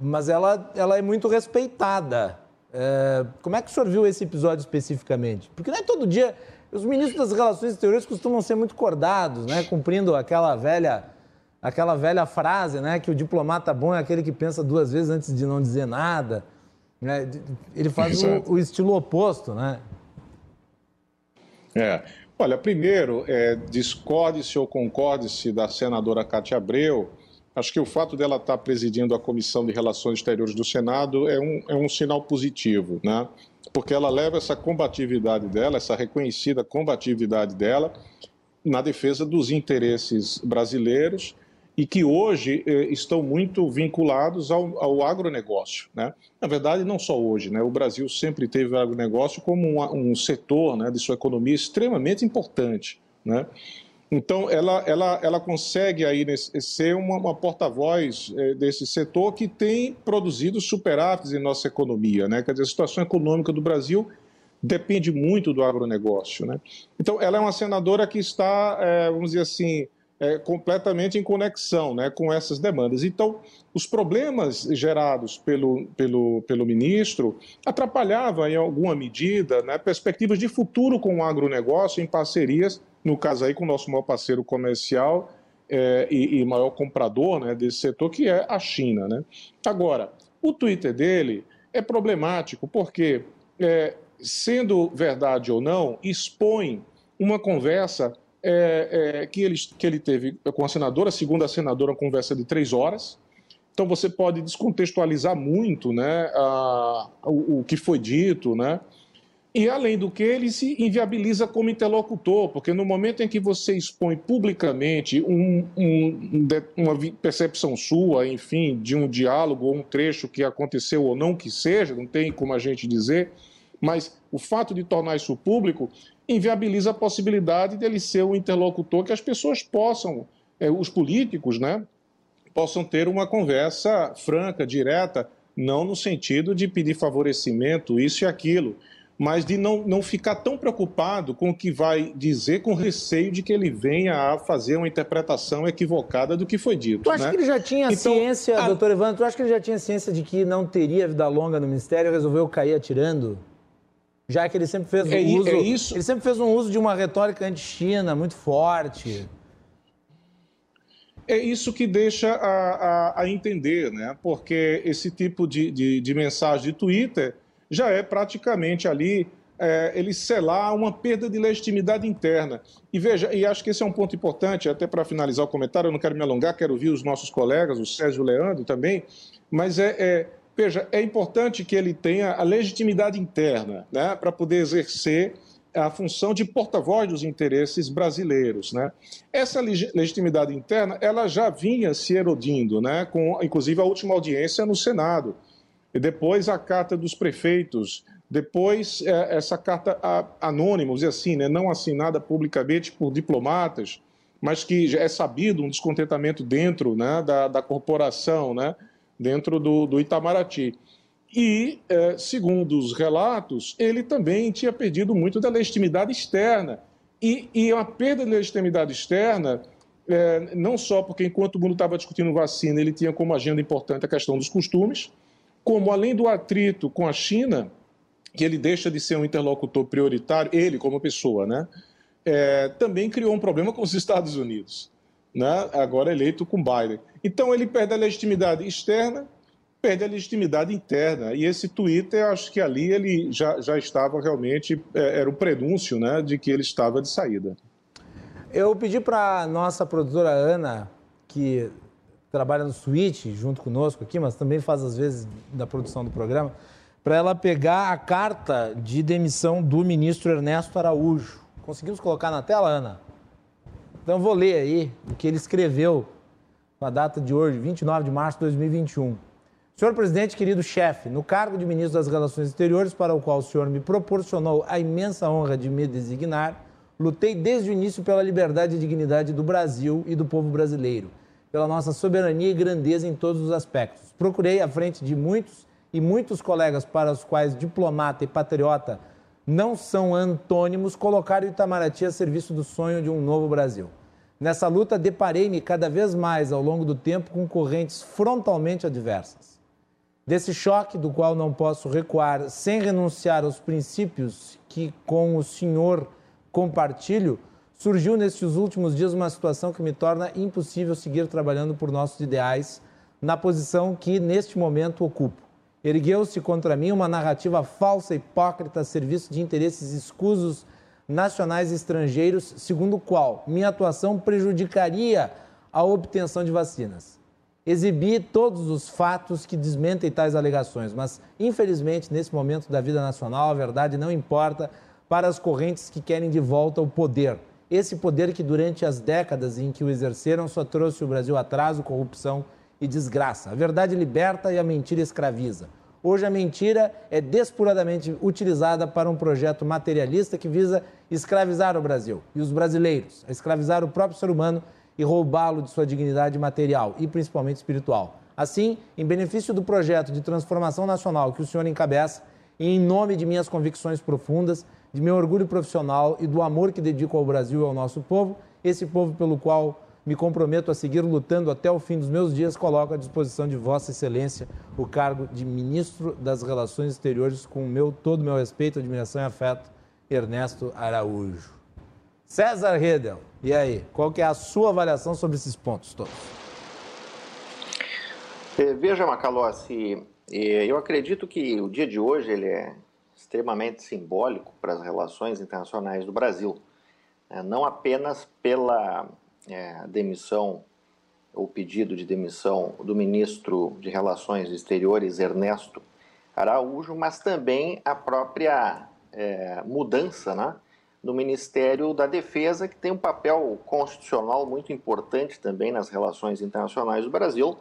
mas ela, ela é muito respeitada. É, como é que o senhor viu esse episódio especificamente? Porque não é todo dia. Os ministros das Relações Exteriores costumam ser muito cordados, né? Cumprindo aquela velha, aquela velha frase, né? Que o diplomata bom é aquele que pensa duas vezes antes de não dizer nada. Né? Ele faz o, o, estilo oposto, né? É. Olha, primeiro, é, discorde-se ou concorde-se da senadora Cátia Abreu Acho que o fato dela estar presidindo a Comissão de Relações Exteriores do Senado é um, é um sinal positivo, né? Porque ela leva essa combatividade dela, essa reconhecida combatividade dela, na defesa dos interesses brasileiros e que hoje eh, estão muito vinculados ao, ao agronegócio. Né? Na verdade, não só hoje, né? o Brasil sempre teve o agronegócio como um, um setor né, de sua economia extremamente importante. Né? Então, ela, ela, ela consegue aí nesse, ser uma, uma porta-voz é, desse setor que tem produzido superávites em nossa economia. Né? Quer dizer, a situação econômica do Brasil depende muito do agronegócio. Né? Então, ela é uma senadora que está, é, vamos dizer assim, é, completamente em conexão né, com essas demandas. Então, os problemas gerados pelo, pelo, pelo ministro atrapalhavam, em alguma medida, né, perspectivas de futuro com o agronegócio em parcerias no caso aí com o nosso maior parceiro comercial é, e, e, maior comprador né, desse setor, que é a China. Né? Agora, o Twitter dele é problemático porque, é, sendo verdade ou não, expõe uma conversa é, é, que, ele, que ele teve com a senadora, segundo a senadora, uma conversa de três horas. Então você pode descontextualizar muito né, a, o, o que foi dito, né? E, além do que, ele se inviabiliza como interlocutor, porque no momento em que você expõe publicamente um, um, uma percepção sua, enfim, de um diálogo ou um trecho que aconteceu ou não que seja, não tem como a gente dizer, mas o fato de tornar isso público inviabiliza a possibilidade dele ser o interlocutor que as pessoas possam, é, os políticos, né, possam ter uma conversa franca, direta, não no sentido de pedir favorecimento, isso e aquilo mas de não, não ficar tão preocupado com o que vai dizer, com receio de que ele venha a fazer uma interpretação equivocada do que foi dito. Tu acha né? que ele já tinha então, ciência, a... doutor Evandro, tu acha que ele já tinha ciência de que não teria vida longa no Ministério e resolveu cair atirando? Já que ele sempre fez um é, uso. É isso... Ele sempre fez um uso de uma retórica anti-China muito forte. É isso que deixa a, a, a entender, né? Porque esse tipo de, de, de mensagem de Twitter já é praticamente ali é, ele selar uma perda de legitimidade interna. E veja, e acho que esse é um ponto importante, até para finalizar o comentário, eu não quero me alongar, quero ouvir os nossos colegas, o Sérgio Leandro também, mas é, é veja, é importante que ele tenha a legitimidade interna né, para poder exercer a função de porta-voz dos interesses brasileiros. Né? Essa legitimidade interna ela já vinha se erodindo, né, com inclusive a última audiência no Senado e depois a carta dos prefeitos, depois é, essa carta anônima, dizer assim, né, não assinada publicamente por diplomatas, mas que é sabido um descontentamento dentro né, da, da corporação, né, dentro do, do Itamaraty. E, é, segundo os relatos, ele também tinha perdido muito da legitimidade externa. E, e a perda de legitimidade externa, é, não só porque enquanto o mundo estava discutindo vacina, ele tinha como agenda importante a questão dos costumes, como além do atrito com a China, que ele deixa de ser um interlocutor prioritário, ele como pessoa, né? É, também criou um problema com os Estados Unidos, né? agora eleito com Biden. Então ele perde a legitimidade externa, perde a legitimidade interna. E esse Twitter, acho que ali ele já, já estava realmente, é, era um prenúncio né, de que ele estava de saída. Eu pedi para nossa produtora Ana, que trabalha no Switch junto conosco aqui, mas também faz às vezes da produção do programa, para ela pegar a carta de demissão do ministro Ernesto Araújo. Conseguimos colocar na tela, Ana? Então vou ler aí o que ele escreveu com a data de hoje, 29 de março de 2021. Senhor presidente, querido chefe, no cargo de ministro das Relações Exteriores, para o qual o senhor me proporcionou a imensa honra de me designar, lutei desde o início pela liberdade e dignidade do Brasil e do povo brasileiro pela nossa soberania e grandeza em todos os aspectos. Procurei, à frente de muitos e muitos colegas para os quais diplomata e patriota não são antônimos, colocar o Itamaraty a serviço do sonho de um novo Brasil. Nessa luta, deparei-me cada vez mais ao longo do tempo com correntes frontalmente adversas. Desse choque, do qual não posso recuar sem renunciar aos princípios que com o senhor compartilho, surgiu nestes últimos dias uma situação que me torna impossível seguir trabalhando por nossos ideais na posição que neste momento ocupo. Ergueu-se contra mim uma narrativa falsa, hipócrita, a serviço de interesses escusos nacionais e estrangeiros, segundo o qual minha atuação prejudicaria a obtenção de vacinas. Exibi todos os fatos que desmentem tais alegações, mas infelizmente, nesse momento da vida nacional, a verdade não importa para as correntes que querem de volta o poder. Esse poder que, durante as décadas em que o exerceram, só trouxe o Brasil atraso, corrupção e desgraça. A verdade liberta e a mentira escraviza. Hoje a mentira é despuradamente utilizada para um projeto materialista que visa escravizar o Brasil e os brasileiros, escravizar o próprio ser humano e roubá-lo de sua dignidade material e principalmente espiritual. Assim, em benefício do projeto de transformação nacional que o senhor encabeça, e em nome de minhas convicções profundas, de meu orgulho profissional e do amor que dedico ao Brasil e ao nosso povo, esse povo pelo qual me comprometo a seguir lutando até o fim dos meus dias, coloco à disposição de Vossa Excelência o cargo de Ministro das Relações Exteriores com o meu, todo o meu respeito, admiração e afeto, Ernesto Araújo. César Redel, e aí, qual que é a sua avaliação sobre esses pontos todos? É, veja, Macalossi, é, eu acredito que o dia de hoje ele é extremamente simbólico para as relações internacionais do Brasil. Né? Não apenas pela é, demissão ou pedido de demissão do ministro de Relações Exteriores, Ernesto Araújo, mas também a própria é, mudança né, no Ministério da Defesa, que tem um papel constitucional muito importante também nas relações internacionais do Brasil,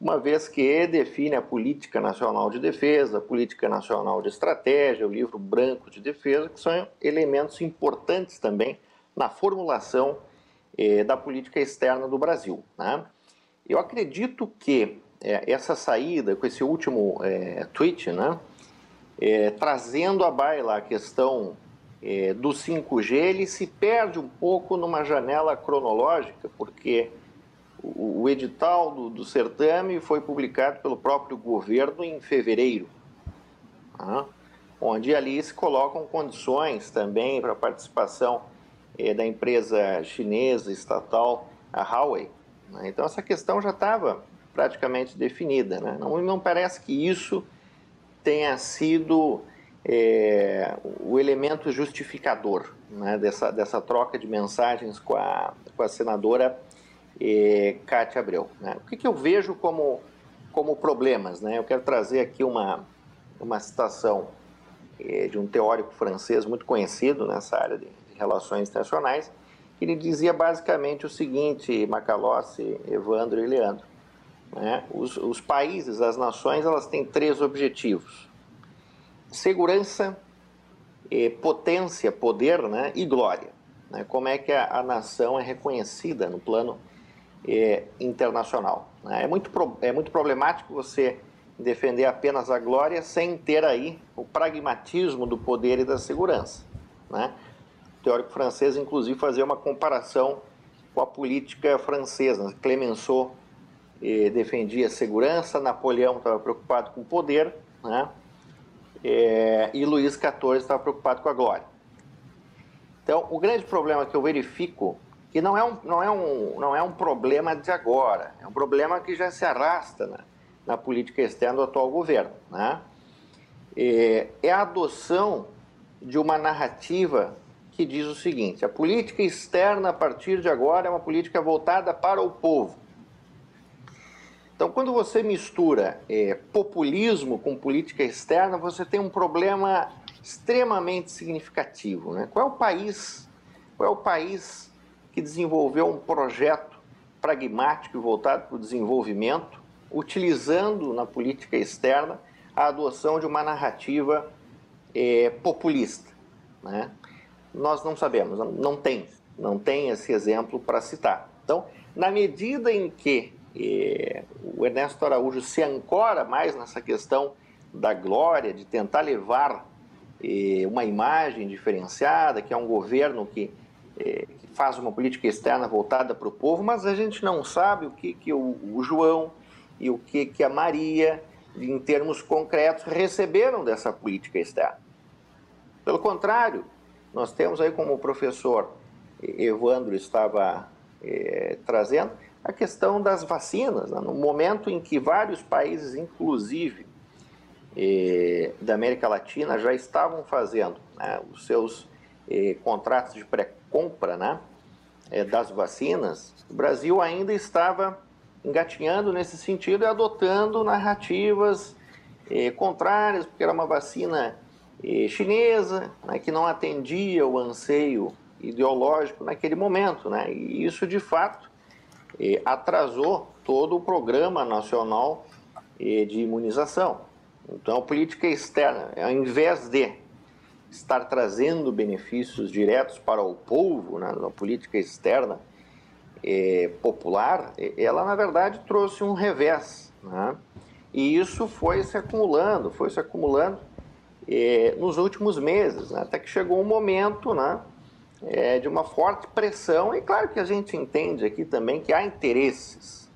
uma vez que define a política nacional de defesa, a política nacional de estratégia, o livro branco de defesa, que são elementos importantes também na formulação eh, da política externa do Brasil. Né? Eu acredito que eh, essa saída, com esse último eh, tweet, né, trazendo à baila a questão do 5G, ele se perde um pouco numa janela cronológica, porque o, o edital do, do, certame foi publicado pelo próprio governo em fevereiro, né, onde ali se colocam condições também para a participação é, da empresa chinesa estatal, a Huawei. Né? Então, essa questão já estava praticamente definida. Né? Não, não parece que isso tenha sido é, o elemento justificador né, dessa, dessa troca de mensagens com a, com a senadora é, Cátia Abreu. Né? O que, que, eu vejo como, como problemas? Né? Eu quero trazer aqui uma, uma citação é, de um teórico francês muito conhecido nessa área de, Relações Internacionais, ele dizia basicamente o seguinte, Macalossi, Evandro e Leandro. Né? Os, os países, as nações, elas têm três objetivos. Segurança, eh, potência, poder né? e glória. Né? Como é que a, a, nação é reconhecida no plano eh, internacional. Né? É, muito é muito problemático você defender apenas a glória sem ter aí o pragmatismo do poder e da segurança. Né? teórico francês, inclusive, fazer uma comparação com a política francesa. Clemenceau eh, defendia segurança, Napoleão estava preocupado com o poder, né? Eh, e Luís XIV estava preocupado com a glória. Então, o grande problema que eu verifico, que não é um, não é um, não é um problema de agora, é um problema que já se arrasta na, na política externa do atual governo, né? é, é a adoção de uma narrativa que diz o seguinte: a política externa a partir de agora é uma política voltada para o povo. Então, quando você mistura é, populismo com política externa, você tem um problema extremamente significativo. Né? Qual é o país? Qual é o país que desenvolveu um projeto pragmático e voltado para o desenvolvimento, utilizando na política externa a adoção de uma narrativa é, populista? Né? nós não sabemos, não tem, não tem esse exemplo para citar. Então, na medida em que eh, o Ernesto Araújo se ancora mais nessa questão da glória, de tentar levar eh, uma imagem diferenciada, que é um governo que faz uma política externa voltada para o povo, mas a gente não sabe o que, que o, o João e o que, que a Maria, em termos concretos, receberam dessa política externa. Pelo contrário, nós temos aí, como o professor Evandro estava eh, trazendo, a questão das vacinas. Né? No momento em que vários países, inclusive eh, da América Latina, já estavam fazendo né, os seus eh, contratos de pré-compra né, eh, das vacinas, o Brasil ainda estava engatinhando nesse sentido e adotando narrativas eh, contrárias, porque era uma vacina eh, chinesa né, que não atendia o anseio ideológico naquele momento. Né, e isso, de fato, eh, atrasou todo o programa nacional eh, de imunização. Então, a política externa, ao invés de estar trazendo benefícios diretos para o povo, né, na política externa eh, popular, ela na verdade trouxe um revés. Né? E isso foi se acumulando, foi se acumulando nos últimos meses, né? até que chegou um momento né, é, de uma forte pressão, e claro que a gente entende aqui também que há interesses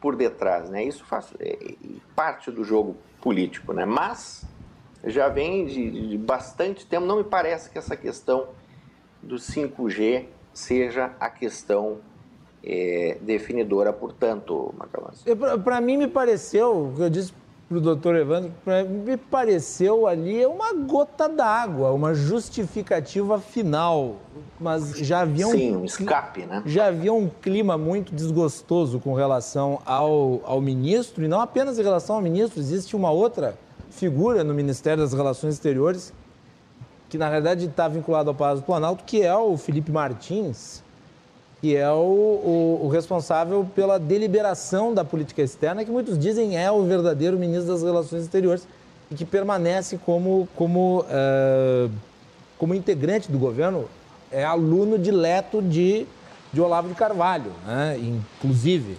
por detrás, né? Isso faz é, parte do jogo político, né? Mas já vem de, de, bastante tempo, não me parece que essa questão do 5G seja a questão é, definidora, portanto, Macalós. Para mim me pareceu, eu disse para o doutor Evandro, me pareceu ali uma gota d'água, uma justificativa final. Mas já havia um. Sim, um escape, né? Já havia um clima muito desgostoso com relação ao, ao ministro, e não apenas em relação ao ministro, existe uma outra figura no Ministério das Relações Exteriores, que na verdade está vinculado ao Palácio do Planalto, que é o Felipe Martins que é o, o, o, responsável pela deliberação da política externa, que muitos dizem é o verdadeiro ministro das Relações Exteriores e que permanece como, como, uh, como integrante do governo, é aluno dileto de, de Olavo de Carvalho, né? inclusive.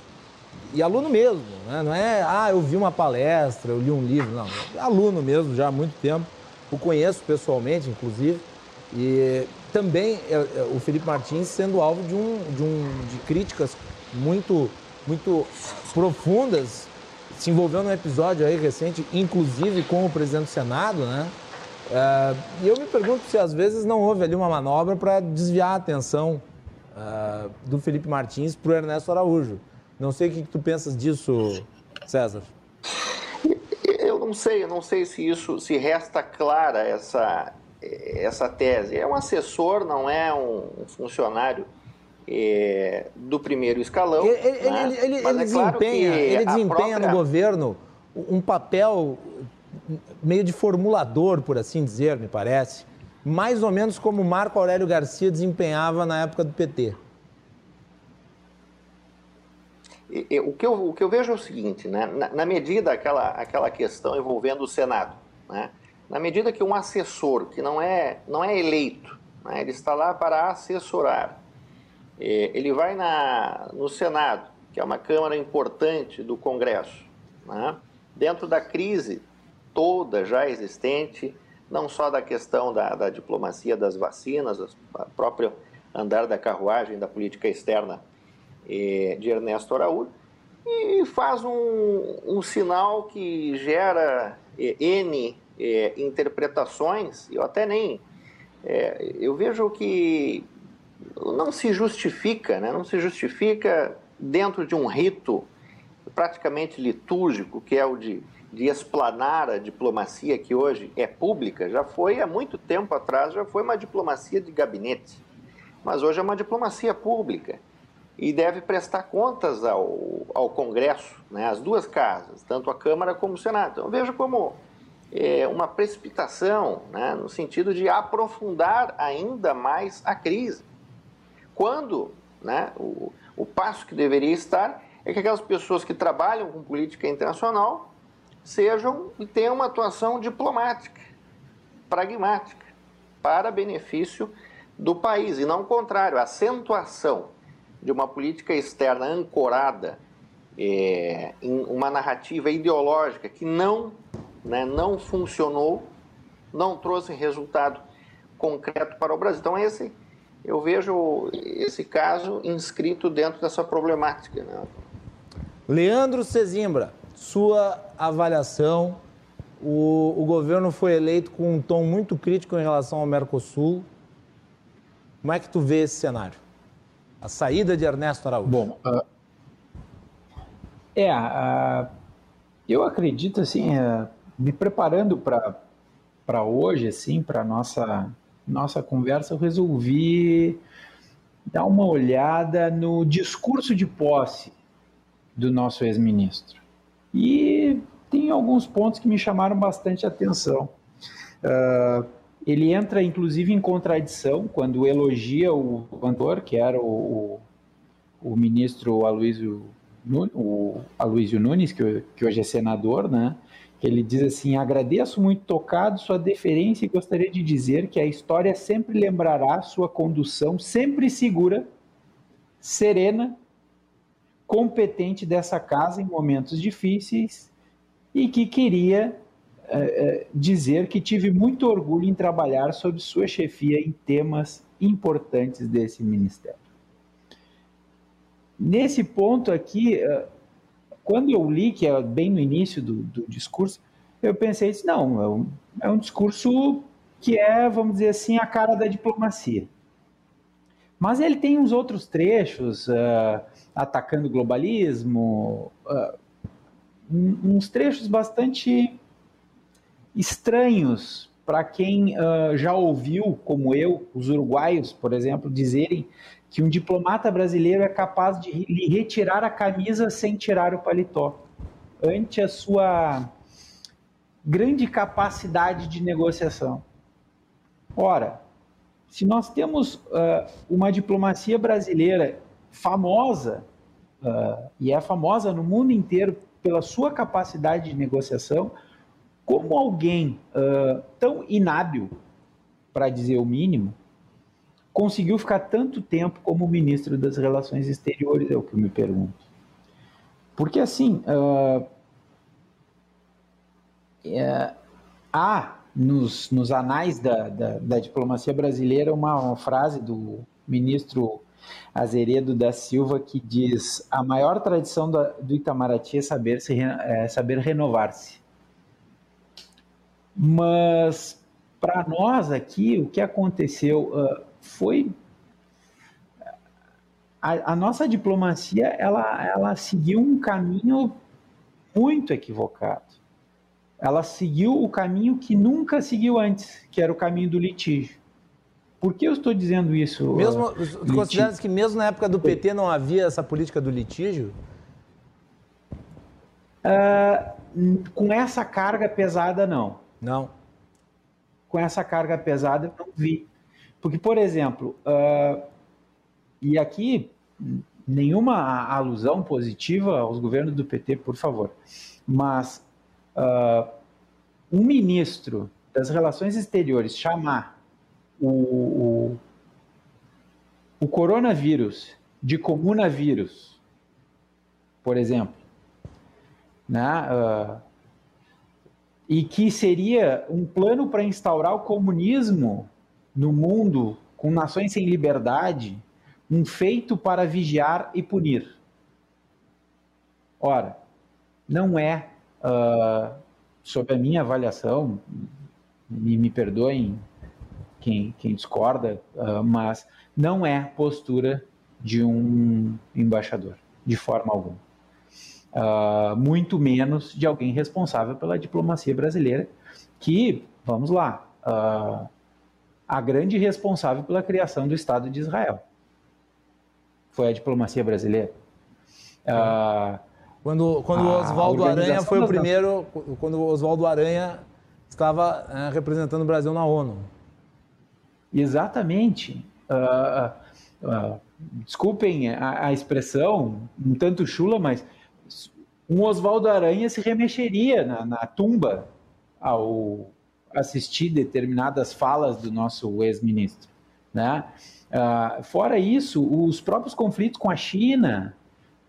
E aluno mesmo, né? não é, ah, eu vi uma palestra, eu li um livro, não. Aluno mesmo, já há muito tempo. O conheço pessoalmente, inclusive. E também é, é, o Felipe Martins sendo alvo de, um, de, um, de críticas muito, muito profundas, se envolveu num episódio aí recente, inclusive com o presidente do Senado, né? É, e eu me pergunto se às vezes não houve ali uma manobra para desviar a atenção é, do Felipe Martins para o Ernesto Araújo. Não sei o que, tu pensas disso, César. Eu não sei, eu não sei se isso se resta clara essa essa tese. É um assessor, não é um funcionário é, do primeiro escalão. Ele, né? ele, ele, ele é desempenha, claro ele desempenha própria... no governo um papel meio de formulador, por assim dizer, me parece, mais ou menos como Marco Aurélio Garcia desempenhava na época do PT. O que, eu, o que eu vejo é o seguinte, né? na, na medida aquela, aquela questão envolvendo o Senado, né? Na medida que um assessor, que não é, não é eleito, né, ele está lá para assessorar, ele vai na, no Senado, que é uma Câmara importante do Congresso, né, dentro da crise toda já existente, não só da questão da, da diplomacia das vacinas, o próprio andar da carruagem da política externa de Ernesto Araújo, e faz um, um sinal que gera é, N é, interpretações, eu até nem. É, eu vejo que não se justifica, né? não se justifica dentro de um rito praticamente litúrgico, que é o de, de explanar a diplomacia que hoje é pública, já foi há muito tempo atrás, já foi uma diplomacia de gabinete, mas hoje é uma diplomacia pública e deve prestar contas ao, ao Congresso, né, as duas casas, tanto a Câmara como o Senado. Então, vejo como é, uma precipitação né, no sentido de aprofundar ainda mais a crise. Quando né, o, o passo que deveria estar é que aquelas pessoas que trabalham com política internacional sejam e tenham uma atuação diplomática, pragmática, para benefício do país, e não o contrário, acentuação de uma política externa ancorada é, em uma narrativa ideológica que não né, não funcionou, não trouxe resultado concreto para o Brasil. Então, esse eu vejo esse caso inscrito dentro dessa problemática. Né? Leandro Cezimbra, sua avaliação. O, o governo foi eleito com um tom muito crítico em relação ao Mercosul. Como é que tu vê esse cenário? A saída de Ernesto Araújo. Bom, uh, é, uh, eu acredito assim, uh, me preparando para hoje, assim, para nossa nossa conversa, eu resolvi dar uma olhada no discurso de posse do nosso ex-ministro. E tem alguns pontos que me chamaram bastante atenção. Uh, ele entra, inclusive, em contradição quando elogia o cantor, que era o, o, o ministro Aloysio, o Aloysio Nunes, que, que hoje é senador, né? Ele diz assim: agradeço muito tocado sua deferência e gostaria de dizer que a história sempre lembrará sua condução sempre segura, serena, competente dessa casa em momentos difíceis e que queria é, dizer que tive muito orgulho em trabalhar sob sua chefia em temas importantes desse ministério. Nesse ponto aqui, eh, quando eu li, que é bem no início do, do discurso, eu pensei, não, é um, é um discurso que é, vamos dizer assim, a cara da diplomacia. Mas ele tem uns outros trechos, uh, atacando o globalismo, uh, uns trechos bastante estranhos para quem uh, já ouviu, como eu, os uruguaios, por exemplo, dizerem que um diplomata brasileiro é capaz de lhe retirar a camisa sem tirar o paletó, ante a sua grande capacidade de negociação. Ora, se nós temos uh, uma diplomacia brasileira famosa, uh, e é famosa no mundo inteiro pela sua capacidade de negociação, como alguém uh, tão inábil, para dizer o mínimo, conseguiu ficar tanto tempo como ministro das Relações Exteriores, é o que eu me pergunto. Porque, assim, uh, é, há nos, nos anais da, da, da diplomacia brasileira uma, uma, frase do ministro Azeredo da Silva que diz: a maior tradição do, Itamaraty é saber, se, é saber renovar-se. Mas para nós aqui, o que aconteceu uh, foi a, a, nossa diplomacia ela, ela seguiu um caminho muito equivocado. Ela seguiu o caminho que nunca seguiu antes, que era o caminho do litígio. Por que eu estou dizendo isso? Mesmo, uh, consideras que mesmo na época do PT não havia essa política do litígio? Uh, com essa carga pesada, não. Não. Com essa carga pesada eu não vi. Porque, por exemplo, uh, e aqui nenhuma alusão positiva aos governos do PT, por favor, mas uh, um ministro das relações exteriores chamar o, o, o coronavírus de comunavírus, por exemplo, né, uh, e que seria um plano para instaurar o comunismo no mundo com nações sem liberdade, um feito para vigiar e punir. Ora, não é, uh, sob a minha avaliação, e me perdoem quem, quem discorda, uh, mas não é postura de um embaixador, de forma alguma uh, muito menos de alguém responsável pela diplomacia brasileira, que, vamos lá, uh, a grande responsável pela criação do Estado de Israel. Foi a diplomacia brasileira. Uh, quando quando o Oswaldo Aranha foi o primeiro, quando o Oswaldo Aranha estava uh, representando o Brasil na ONU. Exatamente. Uh, desculpem a, a, expressão, um tanto chula, mas um Oswaldo Aranha se remexeria na, na tumba ao assistir determinadas falas do nosso ex-ministro. Né? Uh, fora isso, os próprios conflitos com a China,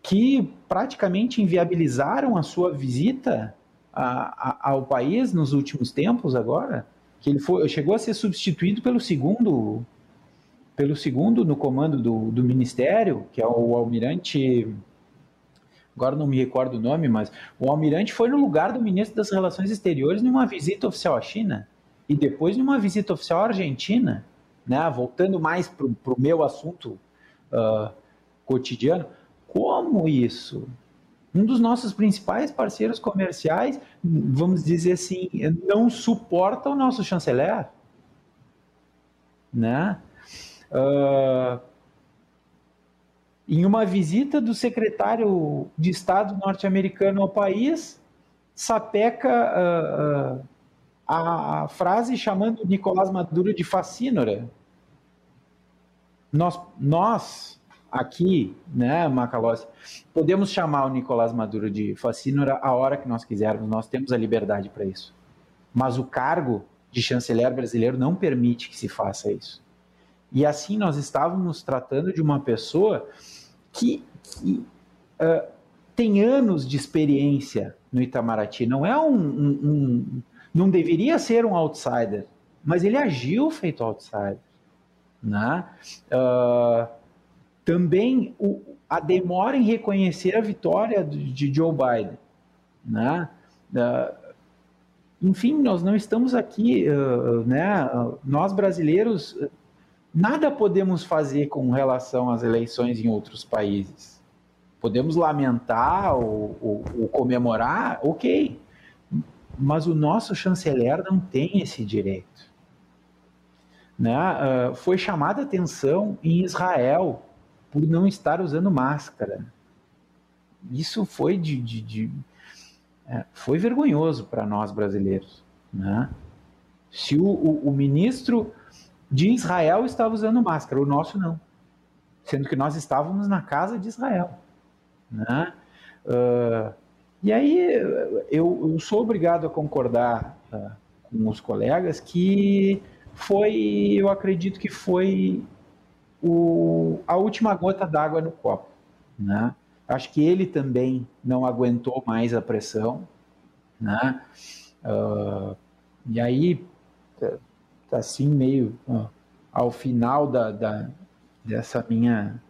que praticamente inviabilizaram a sua visita a, a, ao país nos últimos tempos agora, que ele foi, chegou a ser substituído pelo segundo pelo segundo no comando do, do ministério, que é o almirante agora não me recordo o nome, mas o almirante foi no lugar do ministro das Relações Exteriores numa visita oficial à China e depois numa visita oficial à Argentina, né? Voltando mais para o meu assunto uh, cotidiano, como isso? Um dos nossos principais parceiros comerciais, vamos dizer assim, não suporta o nosso chanceler, né? Uh, em uma visita do secretário de Estado norte-americano ao país, sapeca uh, uh, a, a, frase chamando Nicolás Maduro de fascínora. Nós, nós aqui, né, Macalossi, podemos chamar o Nicolás Maduro de fascínora a hora que nós quisermos, nós temos a liberdade para isso. Mas o cargo de chanceler brasileiro não permite que se faça isso. E assim nós estávamos tratando de uma pessoa que, que uh, tem anos de experiência no Itamaraty. Não é um, um, um, não deveria ser um outsider, mas ele agiu feito outsider, né? Uh, também o, a demora em reconhecer a vitória de Joe Biden, né? Uh, enfim, nós não estamos aqui, né? Nós brasileiros nada podemos fazer com relação às eleições em outros países. Podemos lamentar ou, ou, ou comemorar, ok, mas o nosso chanceler não tem esse direito. Né? Uh, foi chamada atenção em Israel por não estar usando máscara. Isso foi de, de, de é, foi vergonhoso para nós brasileiros. Né? Se o, o, o ministro de Israel estava usando máscara, o nosso não. Sendo que nós estávamos na casa de Israel. Né? Uh, e aí eu, eu, sou obrigado a concordar uh, com os colegas que foi, eu acredito que foi o, a última gota d'água no copo. Né? Acho que ele também não aguentou mais a pressão. Né? Uh, e aí Tá assim meio ó, ao final da, da, dessa minha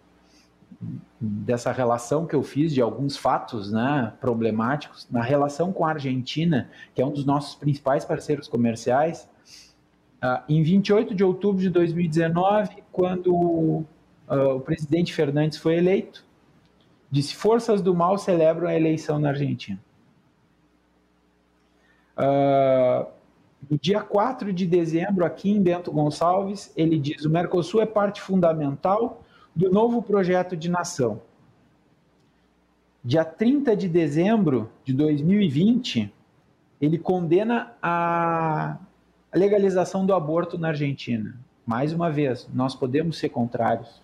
dessa relação que eu fiz de alguns fatos né, problemáticos na relação com a Argentina, que é um dos nossos principais parceiros comerciais. Uh, em 28 de outubro de 2019, quando uh, o presidente Fernandes foi eleito, disse: Forças do mal celebram a eleição na Argentina. Uh, no dia 4 de dezembro, aqui em Bento Gonçalves, ele diz: o Mercosul é parte fundamental do novo projeto de nação. Dia 30 de dezembro de 2020, ele condena a legalização do aborto na Argentina. Mais uma vez, nós podemos ser contrários.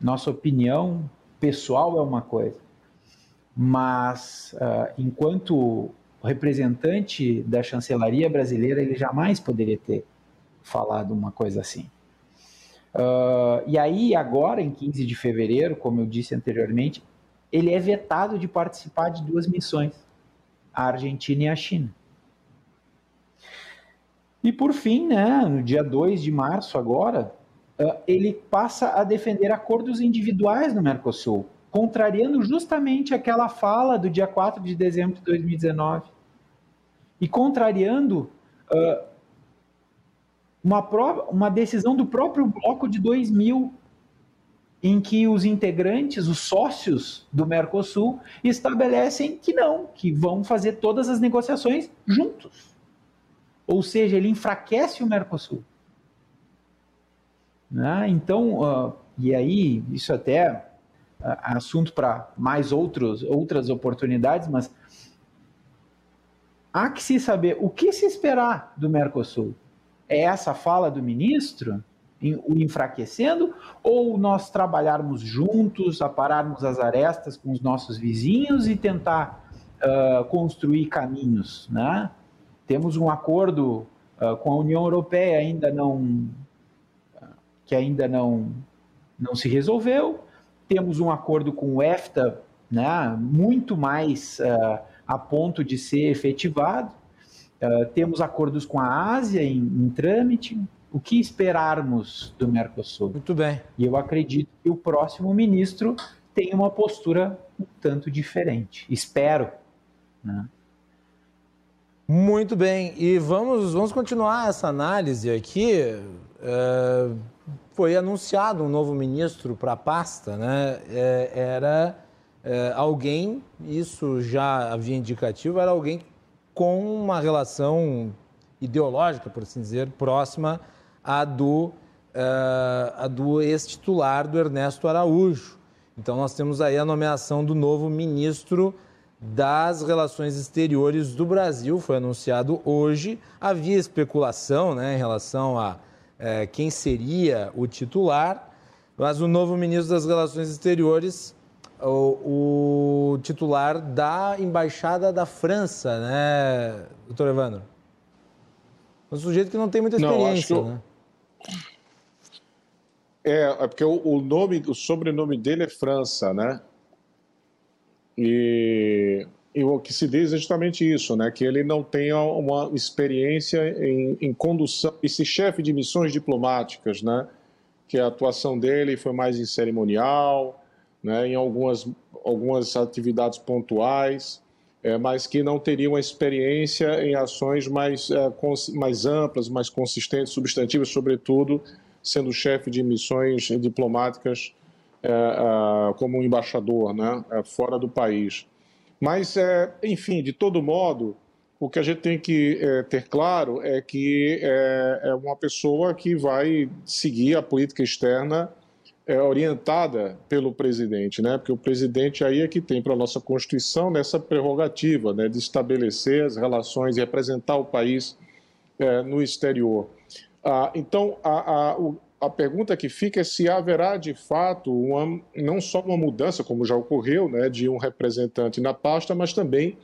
Nossa opinião pessoal é uma coisa, mas uh, enquanto o representante da chancelaria brasileira ele jamais poderia ter falado uma coisa assim. Uh, e aí, agora, em 15 de fevereiro, como eu disse anteriormente, ele é vetado de participar de duas missões, a Argentina e a China. E por fim, né, no dia 2 de março agora, uh, ele passa a defender acordos individuais no Mercosul, contrariando justamente aquela fala do dia 4 de dezembro de 2019 e contrariando uh, uma, uma decisão do próprio bloco de 2000, em que os integrantes, os sócios do Mercosul, estabelecem que não, que vão fazer todas as negociações juntos. Ou seja, ele enfraquece o Mercosul. Né? Então, uh, e aí, isso até é assunto para mais outros, outras oportunidades, mas há que se saber o que se esperar do Mercosul. É essa fala do ministro o enfraquecendo ou nós trabalharmos juntos, apararmos as arestas com os nossos vizinhos e tentar uh, construir caminhos, né? Temos um acordo uh, com a União Europeia ainda não que ainda não não se resolveu. Temos um acordo com o EFTA, né? Muito mais uh, a ponto de ser efetivado. Uh, temos acordos com a Ásia em, em trâmite. O que esperarmos do Mercosul? Muito bem. E eu acredito que o próximo ministro tem uma postura um tanto diferente. Espero. Né? Muito bem. E vamos, vamos continuar essa análise aqui. É, foi anunciado um novo ministro para a pasta, né? É, era é, alguém, isso já havia indicativo, era alguém com uma relação ideológica, por assim dizer, próxima à do, uh, do ex-titular do Ernesto Araújo. Então, nós temos aí a nomeação do novo ministro das Relações Exteriores do Brasil, foi anunciado hoje. Havia especulação né, em relação a uh, quem seria o titular, mas o novo ministro das Relações Exteriores o, o, titular da Embaixada da França, né, doutor Evandro? Um sujeito que não tem muita experiência, não, né? É, é porque o, o, nome, o sobrenome dele é França, né? E, e, o que se diz é justamente isso, né? Que ele não tem uma experiência em, em condução, esse chefe de missões diplomáticas, né? Que a atuação dele foi mais em cerimonial, né, em algumas, algumas atividades pontuais, é, mas que não teriam uma experiência em ações mais, é, cons, mais amplas, mais consistentes, substantivas, sobretudo sendo chefe de missões diplomáticas é, é como embaixador né, é, fora do país. Mas, é, enfim, de todo modo, o que a gente tem que ter claro é que é uma pessoa que vai seguir a política externa é, orientada pelo presidente, né? Porque o presidente aí é que tem para a nossa Constituição nessa prerrogativa, né, de estabelecer as relações e representar o país é, no exterior. Ah, então, a, a, a pergunta que fica é se haverá de fato uma, não só uma mudança, como já ocorreu, né, de um representante na pasta, mas também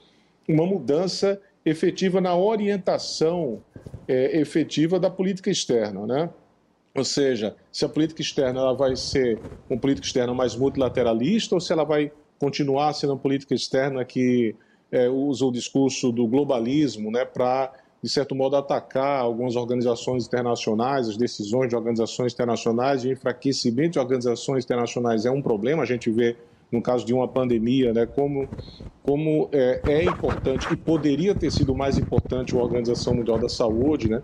uma mudança efetiva na orientação é, efetiva da política externa, né? Ou seja, se a política externa ela vai ser uma política externa mais multilateralista ou se ela vai continuar sendo uma política externa que é, usa o discurso do globalismo né, para, de certo modo, atacar algumas organizações internacionais, as decisões de organizações internacionais, o enfraquecimento de organizações internacionais é um problema, a gente vê no caso de uma pandemia, né, como, como é, é, importante e poderia ter sido mais importante a Organização Mundial da Saúde, né,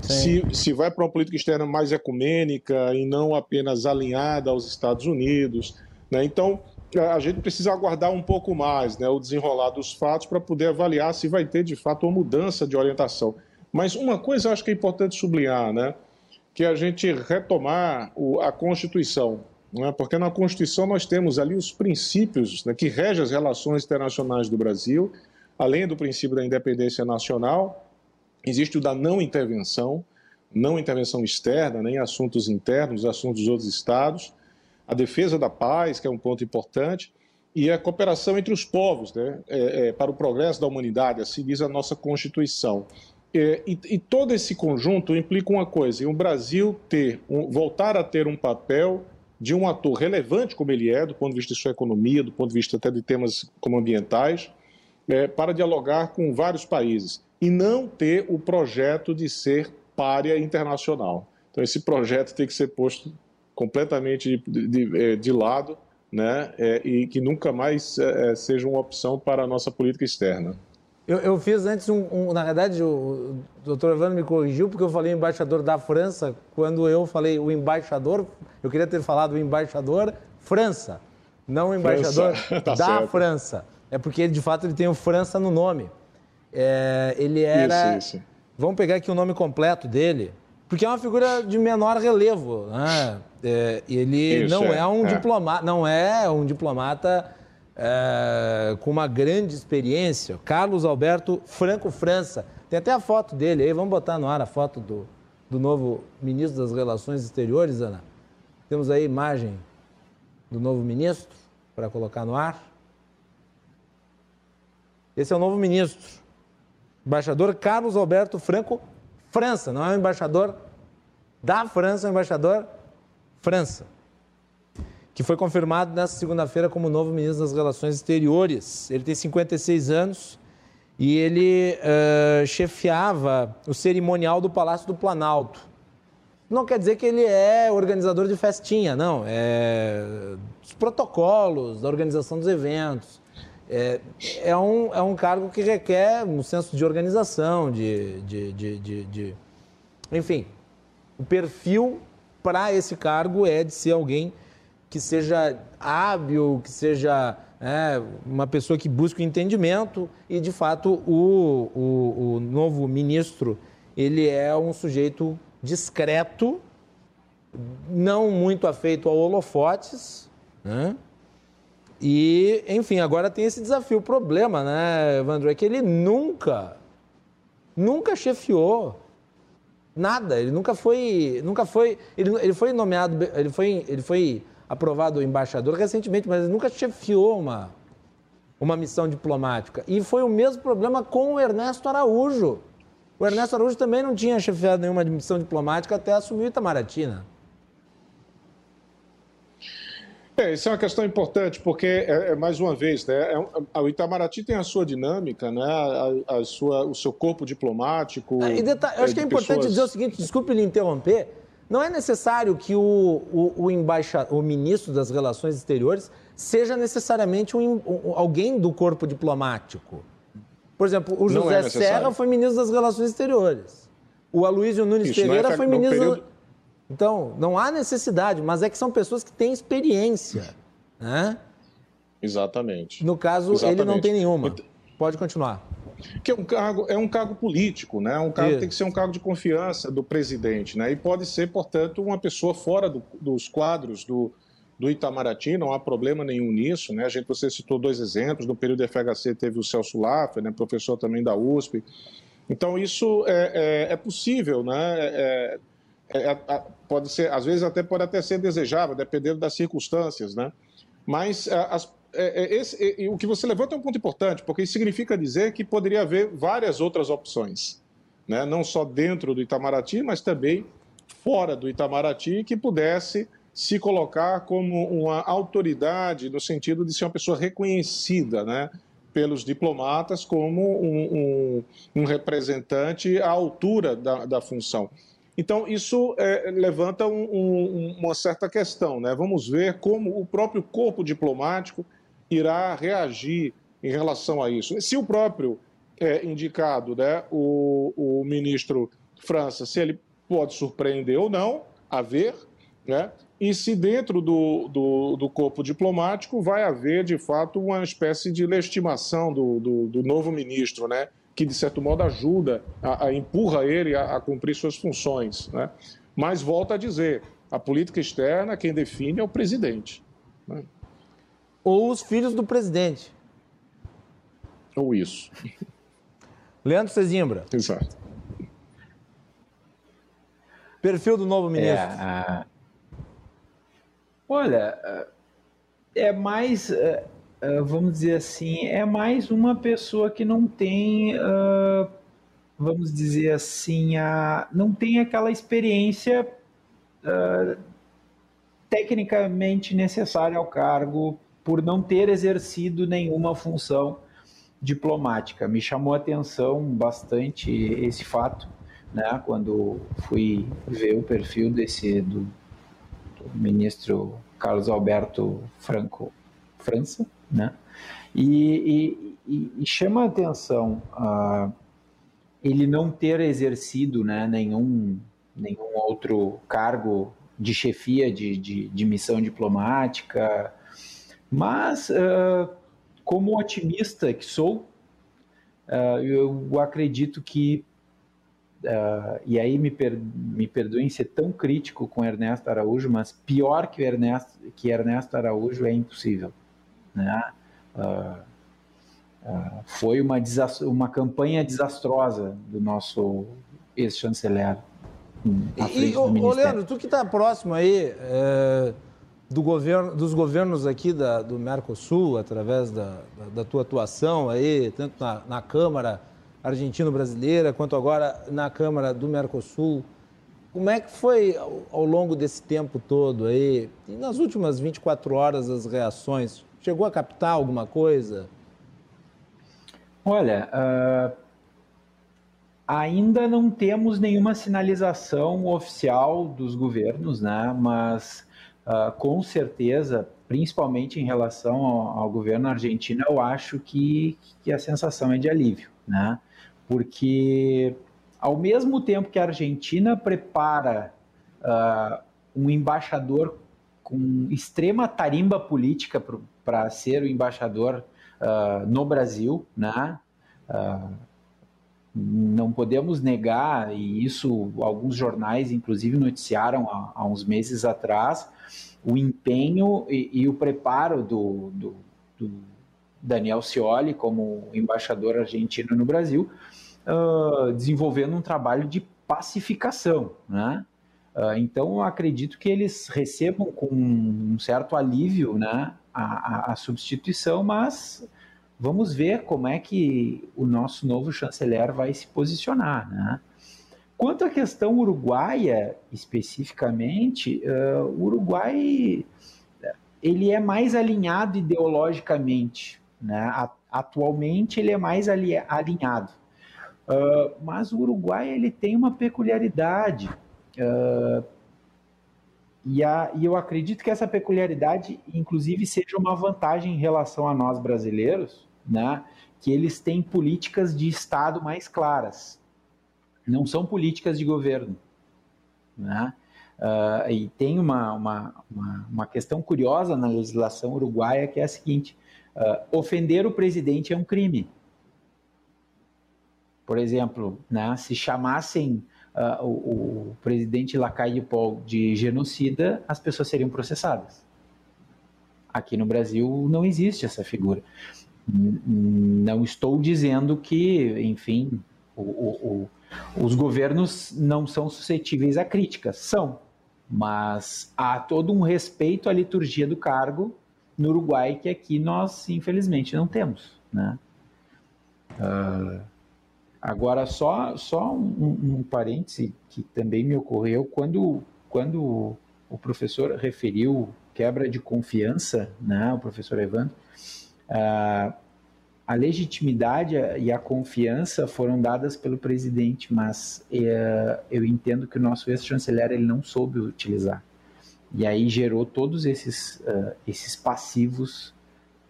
se, se vai para uma política externa mais ecumênica e não apenas alinhada aos Estados Unidos. Né, então, a gente precisa aguardar um pouco mais né, o desenrolar dos fatos para poder avaliar se vai ter de fato uma mudança de orientação. Mas uma coisa eu acho que é importante sublinhar, né, que é a gente retomar o, a Constituição é? porque na Constituição nós temos ali os princípios né, que regem as relações internacionais do Brasil, além do princípio da independência nacional, existe o da não intervenção, não intervenção externa, nem assuntos internos, assuntos dos outros estados, a defesa da paz, que é um ponto importante, e a cooperação entre os povos, né, é, é, para o progresso da humanidade, assim diz a nossa Constituição. É, e, e, todo esse conjunto implica uma coisa: o Brasil ter, um, voltar a ter um papel de um ator relevante como ele é, do ponto de vista de sua economia, do ponto de vista até de temas como ambientais, é, para dialogar com vários países e não ter o projeto de ser párea internacional. Então, esse projeto tem que ser posto completamente de, de, é, de lado né, é, e que nunca mais é, é, seja uma opção para a nossa política externa. Eu, eu fiz antes um, um, Na verdade, o, o doutor Evandro me corrigiu porque eu falei embaixador da França. Quando eu falei o embaixador, eu queria ter falado o embaixador França, não o embaixador tá da certo. França. É porque, de fato, ele tem o França no nome. É, ele era. Isso, isso. Vamos pegar aqui o nome completo dele, porque é uma figura de menor relevo. Né? É, ele isso, não é, é um é. diplomata, não é um diplomata é, com uma grande experiência, Carlos Alberto Franco França. Tem até a foto dele aí, vamos botar no ar a foto do, do novo ministro das Relações Exteriores, Ana. Temos aí a imagem do novo ministro para colocar no ar. Esse é o novo ministro, embaixador Carlos Alberto Franco França, não é o embaixador da França, é o embaixador França que foi confirmado nesta segunda-feira como novo ministro das Relações Exteriores. Ele tem 56 anos e ele uh, chefiava o cerimonial do Palácio do Planalto. Não quer dizer que ele é organizador de festinha, não. É os protocolos da organização dos eventos. É, é, um, é um cargo que requer um senso de organização, de, de, de, de, de... enfim. O perfil para esse cargo é de ser alguém que seja hábil, que seja é, uma pessoa que busca o entendimento e, de fato, o, o, o novo ministro ele é um sujeito discreto, não muito afeito a holofotes, né? E, enfim, agora tem esse desafio. O problema, né, Evandro, é que ele nunca, nunca chefiou nada. Ele nunca foi, nunca foi, ele, ele foi nomeado, ele foi, ele foi aprovado embaixador recentemente, mas ele nunca chefiou uma, uma missão diplomática. E foi o mesmo problema com o Ernesto Araújo. O Ernesto Araújo também não tinha chefiado nenhuma missão diplomática até assumir Itamaraty, né? É, isso é uma questão importante, porque, é, é mais uma vez, né, é, o Itamaraty tem a sua dinâmica, né, a, a sua, o seu corpo diplomático. Ah, eu acho que é importante pessoas... dizer o seguinte, desculpe lhe interromper, não é necessário que o, o, o, embaixa, o ministro das Relações Exteriores seja necessariamente um, um, alguém do corpo diplomático. Por exemplo, o José é Serra foi ministro das Relações Exteriores. O Aloysio Nunes Isso Pereira é foi ministro. Período... Então, não há necessidade, mas é que são pessoas que têm experiência. Né? Exatamente. No caso, Exatamente. ele não tem nenhuma. Pode continuar que é um cargo, é um cargo político, né? Um cargo tem que ser um cargo de confiança do presidente, né? E pode ser, portanto, uma pessoa fora do, dos quadros do, do Itamaraty, não há problema nenhum nisso, né? A gente, você citou dois exemplos, no período do FHC teve o Celso Laffer, né? professor também da USP. Então, isso é, é, é possível, né? É, é, é pode ser, às vezes até pode até ser desejável, dependendo das circunstâncias, né? Mas as, é, é, esse, é, o que você levanta é um ponto importante, porque isso significa dizer que poderia haver várias outras opções, né? não só dentro do Itamaraty, mas também fora do Itamaraty, que pudesse se colocar como uma autoridade no sentido de ser uma pessoa reconhecida né? pelos diplomatas como um, um, um representante à altura da, da função. Então, isso é, levanta um, uma certa questão. Né? Vamos ver como o próprio corpo diplomático irá reagir em relação a isso. Se o próprio é, indicado, né, o, o ministro França, se ele pode surpreender ou não, a ver, né? e se dentro do, do, do, corpo diplomático vai haver, de fato, uma espécie de legitimação do, do, do novo ministro, né? que, de certo modo, ajuda, a, a empurra ele a, a, cumprir suas funções. Né? Mas, volta a dizer, a política externa, quem define é o presidente. Né? Ou os filhos do presidente. Ou isso. Leandro Cezimbra. Exato. Perfil do novo ministro. É, Olha, é mais, é, é, vamos dizer assim, é mais uma pessoa que não tem, vamos dizer assim, a, não tem aquela experiência tecnicamente necessária ao cargo por não ter exercido nenhuma função diplomática. Me chamou a atenção bastante esse fato, né, quando fui ver o perfil desse do, do ministro Carlos Alberto Franco França, né, e, e, e chama a atenção uh, ele não ter exercido né, nenhum, nenhum outro cargo de chefia de, de, de missão diplomática, mas, uh, como otimista que sou, uh, eu acredito que, uh, e aí me, per, me perdoem ser tão crítico com Ernesto Araújo, mas pior que, Ernesto, que Ernesto Araújo é impossível. Né? foi uma, uma campanha desastrosa do nosso ex-chanceler. E, ô, Leandro, tu que está próximo aí, é do governo, dos governos aqui da, do Mercosul, através da, da, tua atuação aí, tanto na, na Câmara Argentino-Brasileira, quanto agora na Câmara do Mercosul. Como é que foi ao, ao longo desse tempo todo aí, e nas últimas 24 horas, as reações? Chegou a captar alguma coisa? Olha, uh, ainda não temos nenhuma sinalização oficial dos governos, né? Mas uh, com certeza, principalmente em relação ao, ao, governo argentino, eu acho que, que a sensação é de alívio, né? Porque ao mesmo tempo que a Argentina prepara uh, um embaixador com extrema tarimba política para ser o embaixador uh, no Brasil, né? Uh, não podemos negar, e isso alguns jornais, inclusive, noticiaram há, há uns meses atrás, o empenho e, e o preparo do, do, do, Daniel Scioli como embaixador argentino no Brasil, uh, desenvolvendo um trabalho de pacificação, né? Uh, então, acredito que eles recebam com um certo alívio né, a, a, a substituição, mas vamos ver como é que o nosso novo chanceler vai se posicionar. Né? Quanto à questão uruguaia, especificamente, uh, o Uruguai ele é mais alinhado ideologicamente. Né? Atualmente ele é mais alinhado. Uh, mas o Uruguai ele tem uma peculiaridade. Uh, e, a, e eu acredito que essa peculiaridade, inclusive, seja uma vantagem em relação a nós brasileiros, né, que eles têm políticas de Estado mais claras. Não são políticas de governo. Né? Uh, e tem uma, uma, uma, uma, questão curiosa na legislação uruguaia que é a seguinte: uh, ofender o presidente é um crime. Por exemplo, né, se chamassem uh, o, o, presidente Lacaille Paul de genocida, as pessoas seriam processadas. Aqui no Brasil não existe essa figura. Não estou dizendo que, enfim, o, o, os governos não são suscetíveis a críticas, são, mas há todo um respeito à liturgia do cargo no Uruguai que aqui nós, infelizmente, não temos. Né? Uh, agora, só, só um, um parêntese que também me ocorreu quando, quando o professor referiu quebra de confiança, né, o professor Evandro, uh, a legitimidade e a confiança foram dadas pelo presidente, mas uh, eu entendo que o nosso ex-chanceler ele não soube utilizar. E aí gerou todos esses, uh, esses passivos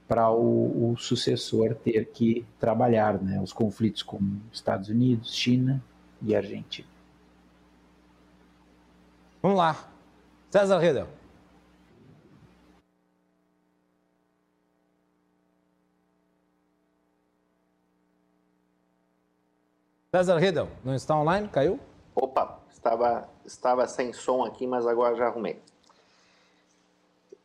para o, o, sucessor ter que trabalhar, né? os conflitos com Estados Unidos, China e Argentina. Vamos lá. César Redel. César Redel, não está online? Caiu? Opa, estava, estava sem som aqui, mas agora já arrumei.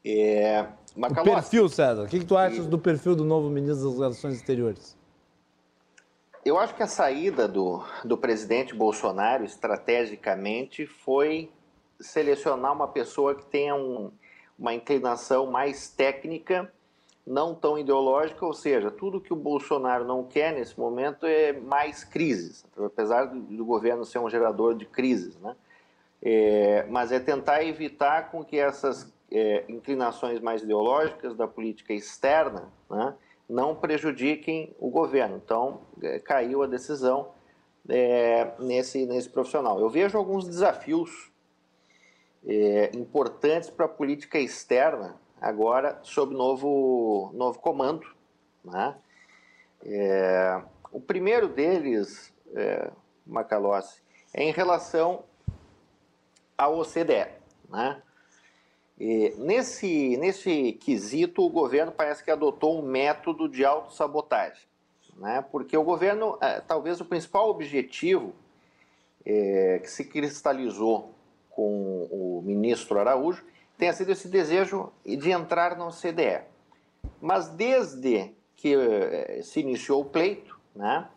É, Macalossi, o perfil, César, o que, que tu achas e... do perfil do novo ministro das Relações Exteriores? Eu acho que a saída do, do presidente Bolsonaro, estrategicamente, foi selecionar uma pessoa que tenha um, uma inclinação mais técnica não tão ideológica, ou seja, tudo que o Bolsonaro não quer nesse momento é mais crises, apesar do, governo ser um gerador de crises, né? É, mas é tentar evitar com que essas é, inclinações mais ideológicas da política externa né, não prejudiquem o governo. Então, é, caiu a decisão é, nesse, nesse profissional. Eu vejo alguns desafios é, importantes para a política externa agora sob novo, novo comando. Né? É, o primeiro deles, é, Macalossi, é em relação ao OCDE. Né? E nesse, nesse quesito, o governo parece que adotou um método de autossabotagem, né? porque o governo, é, talvez o principal objetivo é, que se cristalizou com o ministro Araújo tenha sido esse desejo de entrar no CDE. Mas desde que eh, se iniciou o pleito, né,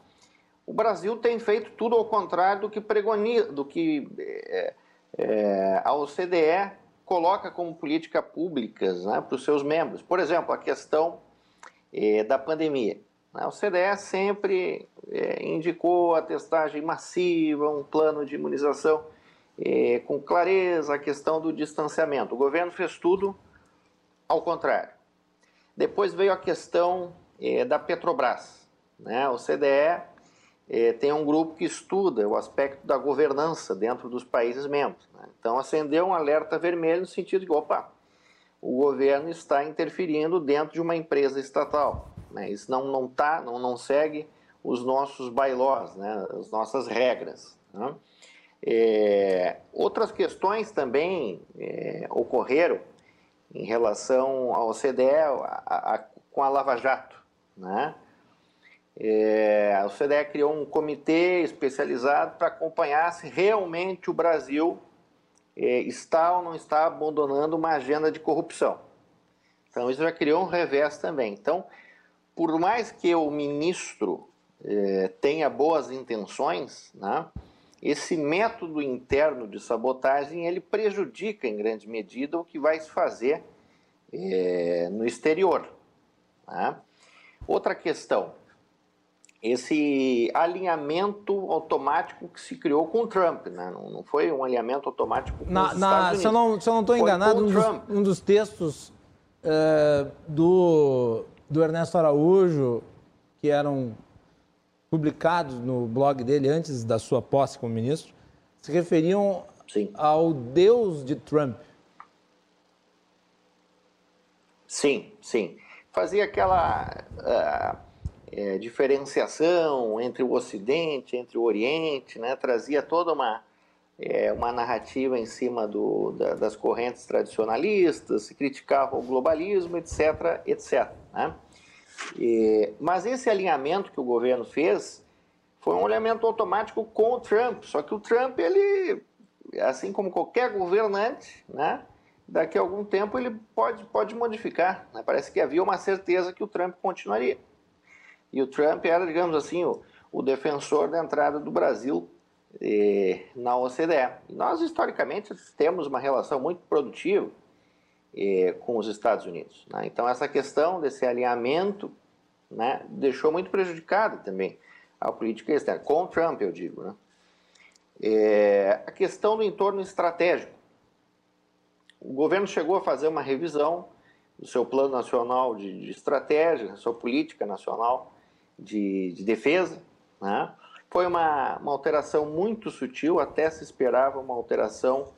o Brasil tem feito tudo ao contrário do que pregoniza, do que é, é, a OCDE coloca como política públicas né, para os seus membros. Por exemplo, a questão é, da pandemia. Né. O CDE sempre indicou a testagem massiva, um plano de imunização é, com clareza a questão do distanciamento. O governo fez tudo ao contrário. Depois veio a questão é, da Petrobras. né, o CDE é, tem um grupo que estuda o aspecto da governança dentro dos países membros. Né? Então, acendeu um alerta vermelho no sentido de, opa, o governo está interferindo dentro de uma empresa estatal. Né? Isso não, não, tá, não, não segue os nossos bylaws, né? as nossas regras. Né? É, outras questões também é, ocorreram em relação ao CDE a, a, com a Lava Jato. Né? É, o CDE criou um comitê especializado para acompanhar se realmente o Brasil é, está ou não está abandonando uma agenda de corrupção. Então, isso já criou um revés também. Então, por mais que o ministro é, tenha boas intenções, né, esse método interno de sabotagem ele prejudica em grande medida o que vai se fazer é, no exterior. Né? Outra questão, esse alinhamento automático que se criou com o Trump, né? não, não foi um alinhamento automático com na, os na, Estados Unidos. Se eu não estou não enganado, um dos, um dos, textos uh, do, do Ernesto Araújo, que eram publicados no blog dele antes da sua posse como ministro, se referiam Sim. ao Deus de Trump. Sim, sim. Fazia aquela uh, é, diferenciação entre o Ocidente, entre o Oriente, né? trazia toda uma, é, uma narrativa em cima do, da, das correntes tradicionalistas, criticava o globalismo, etc. etc. Né? E, mas esse alinhamento que o governo fez foi um alinhamento automático com o Trump, só que o Trump, ele, assim como qualquer governante, né? daqui a algum tempo ele pode, pode modificar. Né? Parece que havia uma certeza que o Trump continuaria. E o Trump era, digamos assim, o, o defensor da entrada do Brasil eh, na OCDE. Nós, historicamente, temos uma relação muito produtiva eh, com os Estados Unidos. Né? Então, essa questão desse alinhamento né, deixou muito prejudicada também a política externa, com o Trump, eu digo. Né? É, a questão do entorno estratégico. O governo chegou a fazer uma revisão do seu plano nacional de, de estratégia, sua política nacional de, de defesa. Né? Foi uma, uma alteração muito sutil, até se esperava uma alteração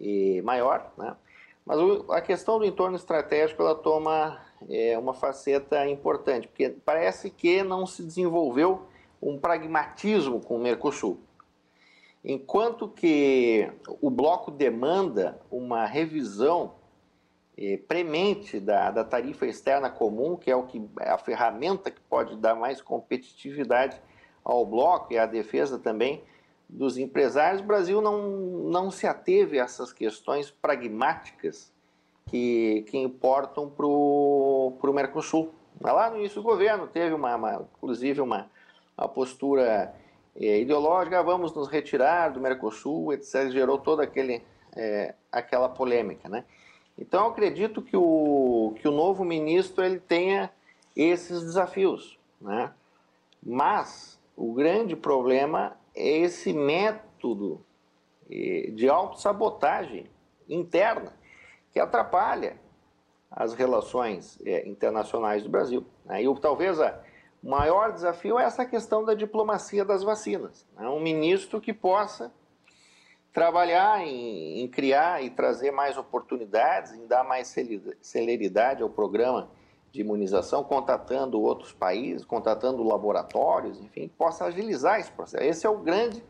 eh, maior. Né? Mas o, a questão do entorno estratégico ela toma é, uma faceta importante, porque parece que não se desenvolveu um pragmatismo com o Mercosul. Enquanto que o bloco demanda uma revisão eh, premente da, da tarifa externa comum, que é o que é a ferramenta que pode dar mais competitividade ao bloco e à defesa também dos empresários, o Brasil não, não se ateve a essas questões pragmáticas que, que importam para o Mercosul. Lá no início do governo teve, uma, uma inclusive, uma, uma postura é, ideológica, vamos nos retirar do Mercosul, etc., gerou toda aquele, é, aquela polêmica. Né? Então, eu acredito que o, que o novo ministro ele tenha esses desafios. Né? Mas o grande problema é esse método é, de autossabotagem interna que atrapalha as relações é, internacionais do Brasil. Né? E talvez o maior desafio é essa questão da diplomacia das vacinas. Né? Um ministro que possa trabalhar em, criar e trazer mais oportunidades, em dar mais celeridade ao programa de imunização, contatando outros países, contatando laboratórios, enfim, possa agilizar esse processo. Esse é o grande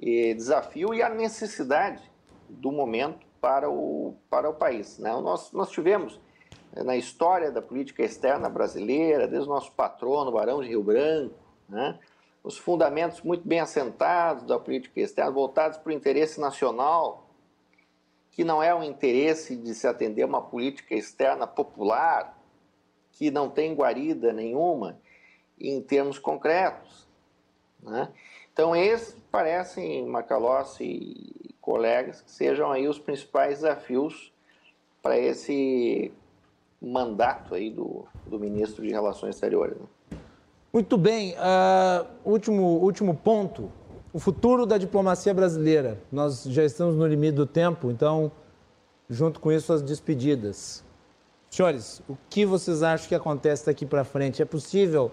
eh, desafio e a necessidade do momento para o, para o país. Né? Nós, nós tivemos eh, na história da política externa brasileira, desde o nosso patrono, Barão de Rio Branco, né? os fundamentos muito bem assentados da política externa, voltados para o interesse nacional, que não é um interesse de se atender a uma política externa popular, que não tem guarida nenhuma em termos concretos. Né? Então, esses parecem, Macalossi e colegas, que sejam aí os principais desafios para esse mandato aí do, do ministro de Relações Exteriores. Né? Muito bem. Uh, último, último ponto. O futuro da diplomacia brasileira. Nós já estamos no limite do tempo, então, junto com isso, as despedidas. Senhores, o que vocês acham que acontece daqui para frente? É possível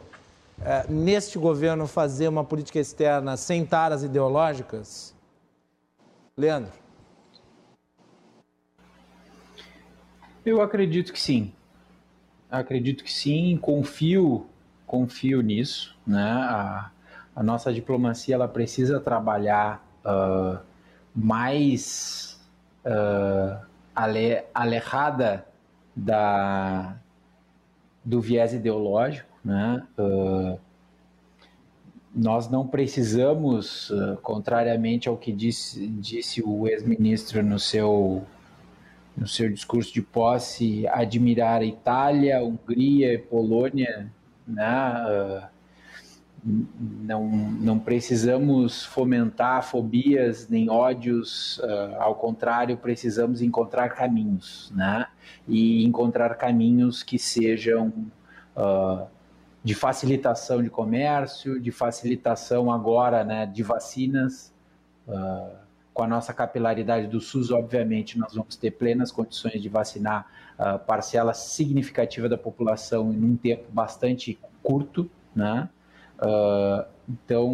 é, neste governo, fazer uma política externa sem taras ideológicas? Leandro. Eu acredito que sim. Acredito que sim, confio, confio nisso, né? A, a nossa diplomacia ela precisa trabalhar uh, mais uh, ale, da, do viés ideológico, né? Uh, nós não precisamos, contrariamente ao que disse, disse o ex-ministro no seu no seu discurso de posse, admirar a Itália, Hungria e Polônia, né? Uh, não, não precisamos fomentar fobias nem ódios, uh, ao contrário, precisamos encontrar caminhos, né? E encontrar caminhos que sejam uh, de facilitação de comércio, de facilitação agora, né, de vacinas. Uh, com a nossa capilaridade do SUS, obviamente, nós vamos ter plenas condições de vacinar uh, parcela significativa da população em um tempo bastante curto, né? Uh, então,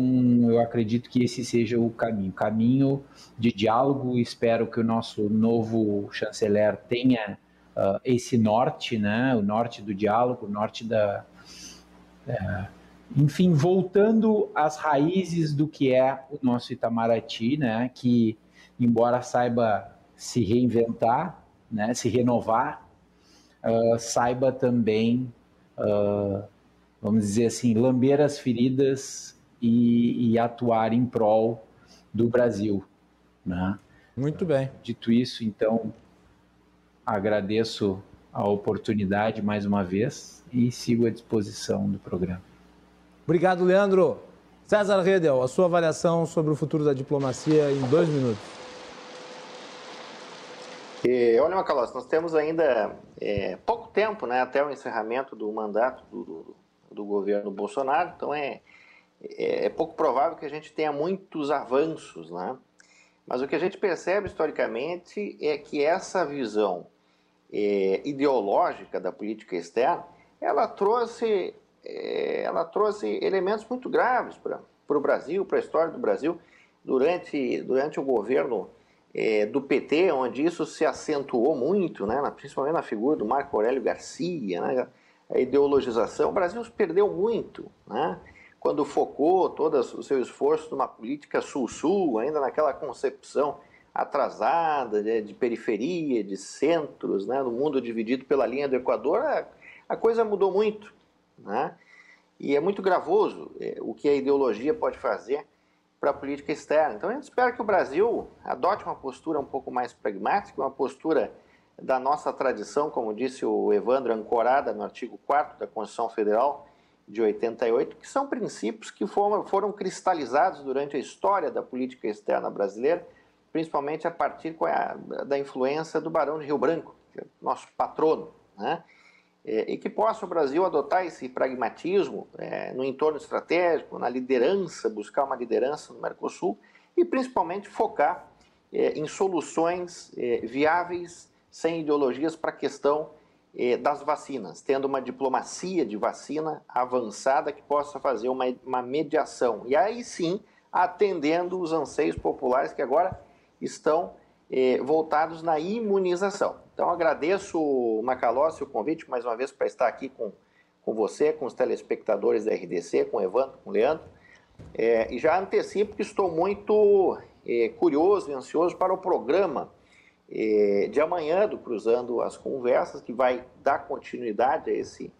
eu acredito que esse seja o caminho, caminho de diálogo. Espero que o nosso novo chanceler tenha uh, esse norte, né? O norte do diálogo, o norte da uh, enfim, voltando às raízes do que é o nosso Itamaraty, né, que embora saiba se reinventar, né, se renovar, uh, saiba também, uh, vamos dizer assim, lamber as feridas e, e atuar em prol do Brasil. Né? Muito bem. Dito isso, então, agradeço a oportunidade mais uma vez e sigo à disposição do programa. Obrigado, Leandro. César Redel, a sua avaliação sobre o futuro da diplomacia em dois minutos. E, olha, Macalós, nós temos ainda é, pouco tempo né, até o encerramento do mandato do, do, do governo Bolsonaro, então é, é, é, pouco provável que a gente tenha muitos avanços, né? Mas o que a gente percebe historicamente é que essa visão é, ideológica da política externa, ela trouxe é, ela trouxe elementos muito graves para o Brasil, para a história do Brasil, durante, durante o governo é, do PT, onde isso se acentuou muito, né, principalmente na figura do Marco Aurélio Garcia, né, ideologização. O Brasil perdeu muito, né, quando focou todo o seu esforço numa política sul-sul, ainda naquela concepção atrasada de, de, periferia, de centros, né, no mundo dividido pela linha do Equador, a, a coisa mudou muito. Né? E é muito gravoso é, o que a ideologia pode fazer para a política externa. Então a gente espera que o Brasil adote uma postura um pouco mais pragmática, uma postura da nossa tradição, como disse o Evandro, ancorada no artigo 4 da Constituição Federal de 88, que são princípios que foram, foram cristalizados durante a história da política externa brasileira, principalmente a partir da influência do Barão de Rio Branco, é nosso patrono, né? é, e que possa o Brasil adotar esse pragmatismo é, no entorno estratégico, na liderança, buscar uma liderança no Mercosul e principalmente focar é, em soluções é, viáveis, sem ideologias para a questão é, das vacinas, tendo uma diplomacia de vacina avançada que possa fazer uma, uma mediação. E aí sim, atendendo os anseios populares que agora estão é, voltados na imunização. Então agradeço, Macalossi, o convite mais uma vez para estar aqui com, com você, com os telespectadores da RDC, com o Evandro, com o Leandro. É, e já antecipo que estou muito é, curioso e ansioso para o programa é, de amanhã do Cruzando as Conversas, que vai dar continuidade a esse,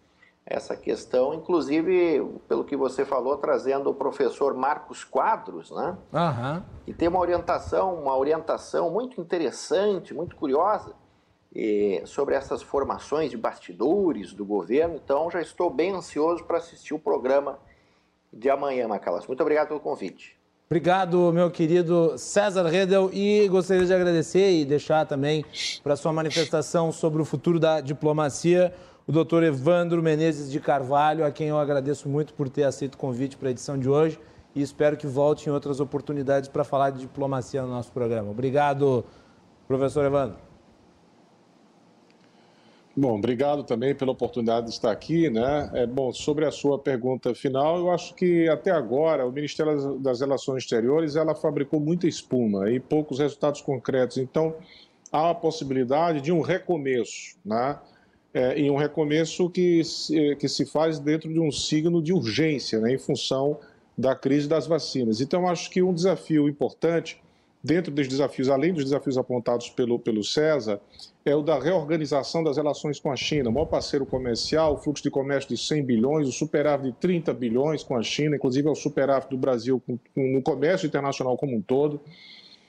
essa questão, inclusive, pelo que você falou, trazendo o professor Marcos Quadros, né? Uhum. que tem uma orientação, uma orientação muito interessante, muito curiosa, sobre essas formações de bastidores do governo. Então, já estou bem ansioso para assistir o programa de amanhã, Macalas. Muito obrigado pelo convite. Obrigado, meu querido César Redel, e gostaria de agradecer e deixar também para sua manifestação sobre o futuro da diplomacia o doutor Evandro Menezes de Carvalho, a quem eu agradeço muito por ter aceito o convite para a edição de hoje e espero que volte em outras oportunidades para falar de diplomacia no nosso programa. Obrigado, professor Evandro. Bom, obrigado também pela oportunidade de estar aqui, né? É, bom, sobre a sua pergunta final, eu acho que até agora o Ministério das Relações Exteriores ela fabricou muita espuma e poucos resultados concretos. Então, há a possibilidade de um recomeço, né? É, e um recomeço que se, que se faz dentro de um signo de urgência, né? Em função da crise das vacinas. Então, acho que um desafio importante dentro dos desafios, além dos desafios apontados pelo, pelo César, é o da reorganização das relações com a China. O maior parceiro comercial, o fluxo de comércio de 100 bilhões, o superávit de 30 bilhões com a China, inclusive é o superávit do Brasil no comércio internacional como um todo.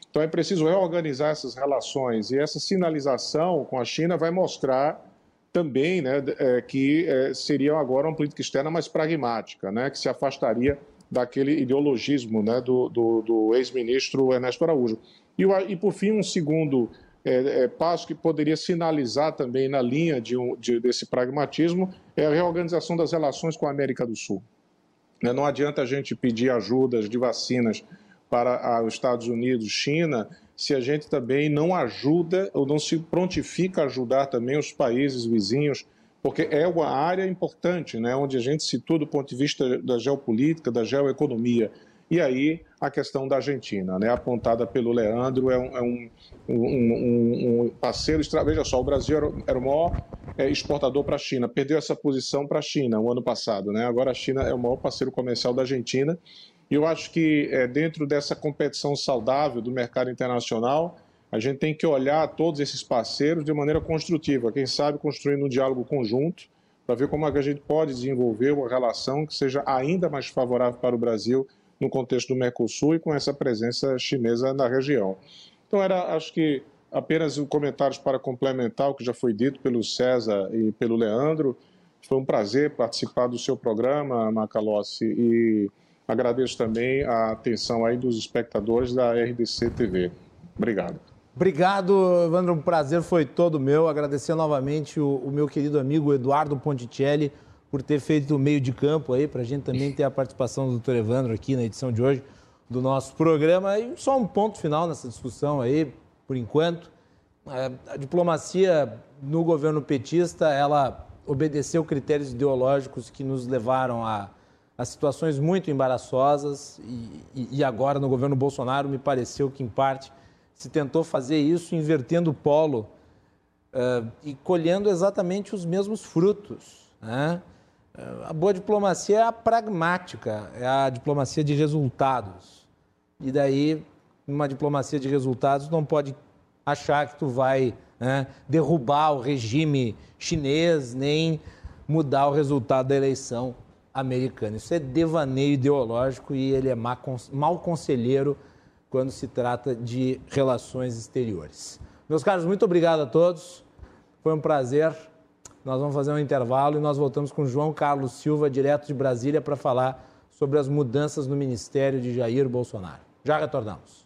Então é preciso reorganizar essas relações e essa sinalização com a China vai mostrar também né, é, que é, seria agora uma política externa mais pragmática, né, que se afastaria daquele ideologismo né, do, do, do ex-ministro Ernesto Araújo. E, e, por fim, um segundo é, é, passo que poderia sinalizar também na linha de um, de, desse pragmatismo é a reorganização das relações com a América do Sul. Né, não adianta a gente pedir ajudas de vacinas para os Estados Unidos, China, se a gente também não ajuda ou não se prontifica a ajudar também os países vizinhos porque é uma área importante, né, onde a gente situa do ponto de vista da geopolítica, da geoeconomia. E aí a questão da Argentina, né, apontada pelo Leandro, é um, é um, um, um parceiro. Veja só, o Brasil era, era o maior é, exportador para a China, perdeu essa posição para a China o ano passado. Né, agora a China é o maior parceiro comercial da Argentina. E eu acho que é, dentro dessa competição saudável do mercado internacional, a gente tem que olhar todos esses parceiros de maneira construtiva, quem sabe construindo um diálogo conjunto, para ver como é que a gente pode desenvolver uma relação que seja ainda mais favorável para o Brasil no contexto do Mercosul e com essa presença chinesa na região. Então, era, acho que, apenas comentários para complementar o que já foi dito pelo César e pelo Leandro. Foi um prazer participar do seu programa, Macalossi, e agradeço também a atenção aí dos espectadores da RDC TV. Obrigado. Obrigado, Evandro. Um prazer foi todo meu. Agradecer novamente o, o meu querido amigo Eduardo Ponticelli por ter feito o meio de campo aí, para a gente também ter a participação do Dr. Evandro aqui na edição de hoje do nosso programa. E só um ponto final nessa discussão aí, por enquanto. É, a diplomacia no governo petista, ela obedeceu critérios ideológicos que nos levaram a, a situações muito embaraçosas e, e agora no governo Bolsonaro me pareceu que, em parte, se tentou fazer isso invertendo o polo uh, e colhendo exatamente os mesmos frutos. Né? Uh, a boa diplomacia é a pragmática, é a diplomacia de resultados. E daí, numa diplomacia de resultados, não pode achar que tu vai né, derrubar o regime chinês, nem mudar o resultado da eleição americana. Isso é devaneio ideológico e ele é mau conselheiro quando se trata de relações exteriores. Meus caros, muito obrigado a todos. Foi um prazer. Nós vamos fazer um intervalo e nós voltamos com João Carlos Silva, direto de Brasília, para falar sobre as mudanças no ministério de Jair Bolsonaro. Já retornamos.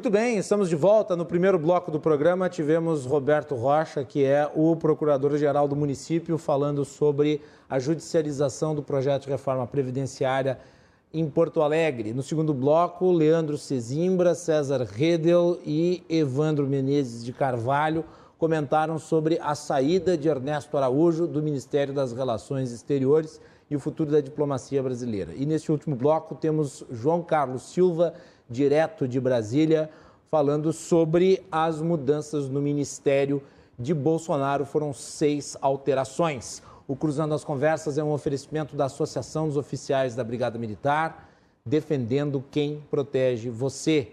Muito bem, estamos de volta. No primeiro bloco do programa tivemos Roberto Rocha, que é o procurador-geral do município, falando sobre a judicialização do projeto de reforma previdenciária em Porto Alegre. No segundo bloco, Leandro Cezimbra, César Redel e Evandro Menezes de Carvalho comentaram sobre a saída de Ernesto Araújo do Ministério das Relações Exteriores e o futuro da diplomacia brasileira. E neste último bloco temos João Carlos Silva direto de Brasília, falando sobre as mudanças no Ministério de Bolsonaro. Foram seis alterações. O Cruzando as Conversas é um oferecimento da Associação dos Oficiais da Brigada Militar, defendendo quem protege você.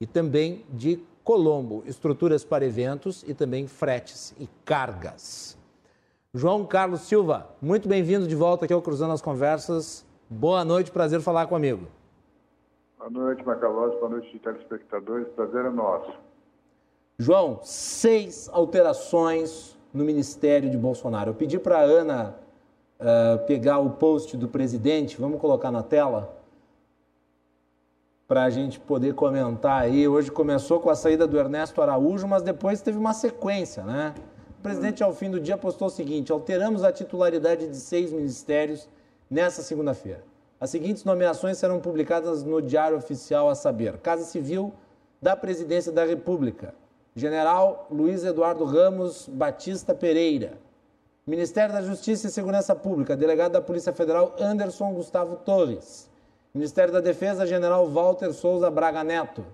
E também de Colombo, estruturas para eventos e também fretes e cargas. João Carlos Silva, muito bem-vindo de volta aqui ao Cruzando as Conversas. Boa noite, prazer falar comigo. Boa noite, Macalós. Boa noite, telespectadores. Prazer é nosso. João, seis alterações no Ministério de Bolsonaro. Eu pedi para a Ana uh, pegar o post do presidente. Vamos colocar na tela? para a gente poder comentar aí. Hoje começou com a saída do Ernesto Araújo, mas depois teve uma sequência, né? O presidente, ao fim do dia, postou o seguinte: alteramos a titularidade de seis ministérios nessa segunda-feira. As seguintes nomeações serão publicadas no Diário Oficial a saber: Casa Civil da Presidência da República, General Luiz Eduardo Ramos Batista Pereira. Ministério da Justiça e Segurança Pública, Delegado da Polícia Federal Anderson Gustavo Torres. Ministério da Defesa, General Walter Souza Braga Neto.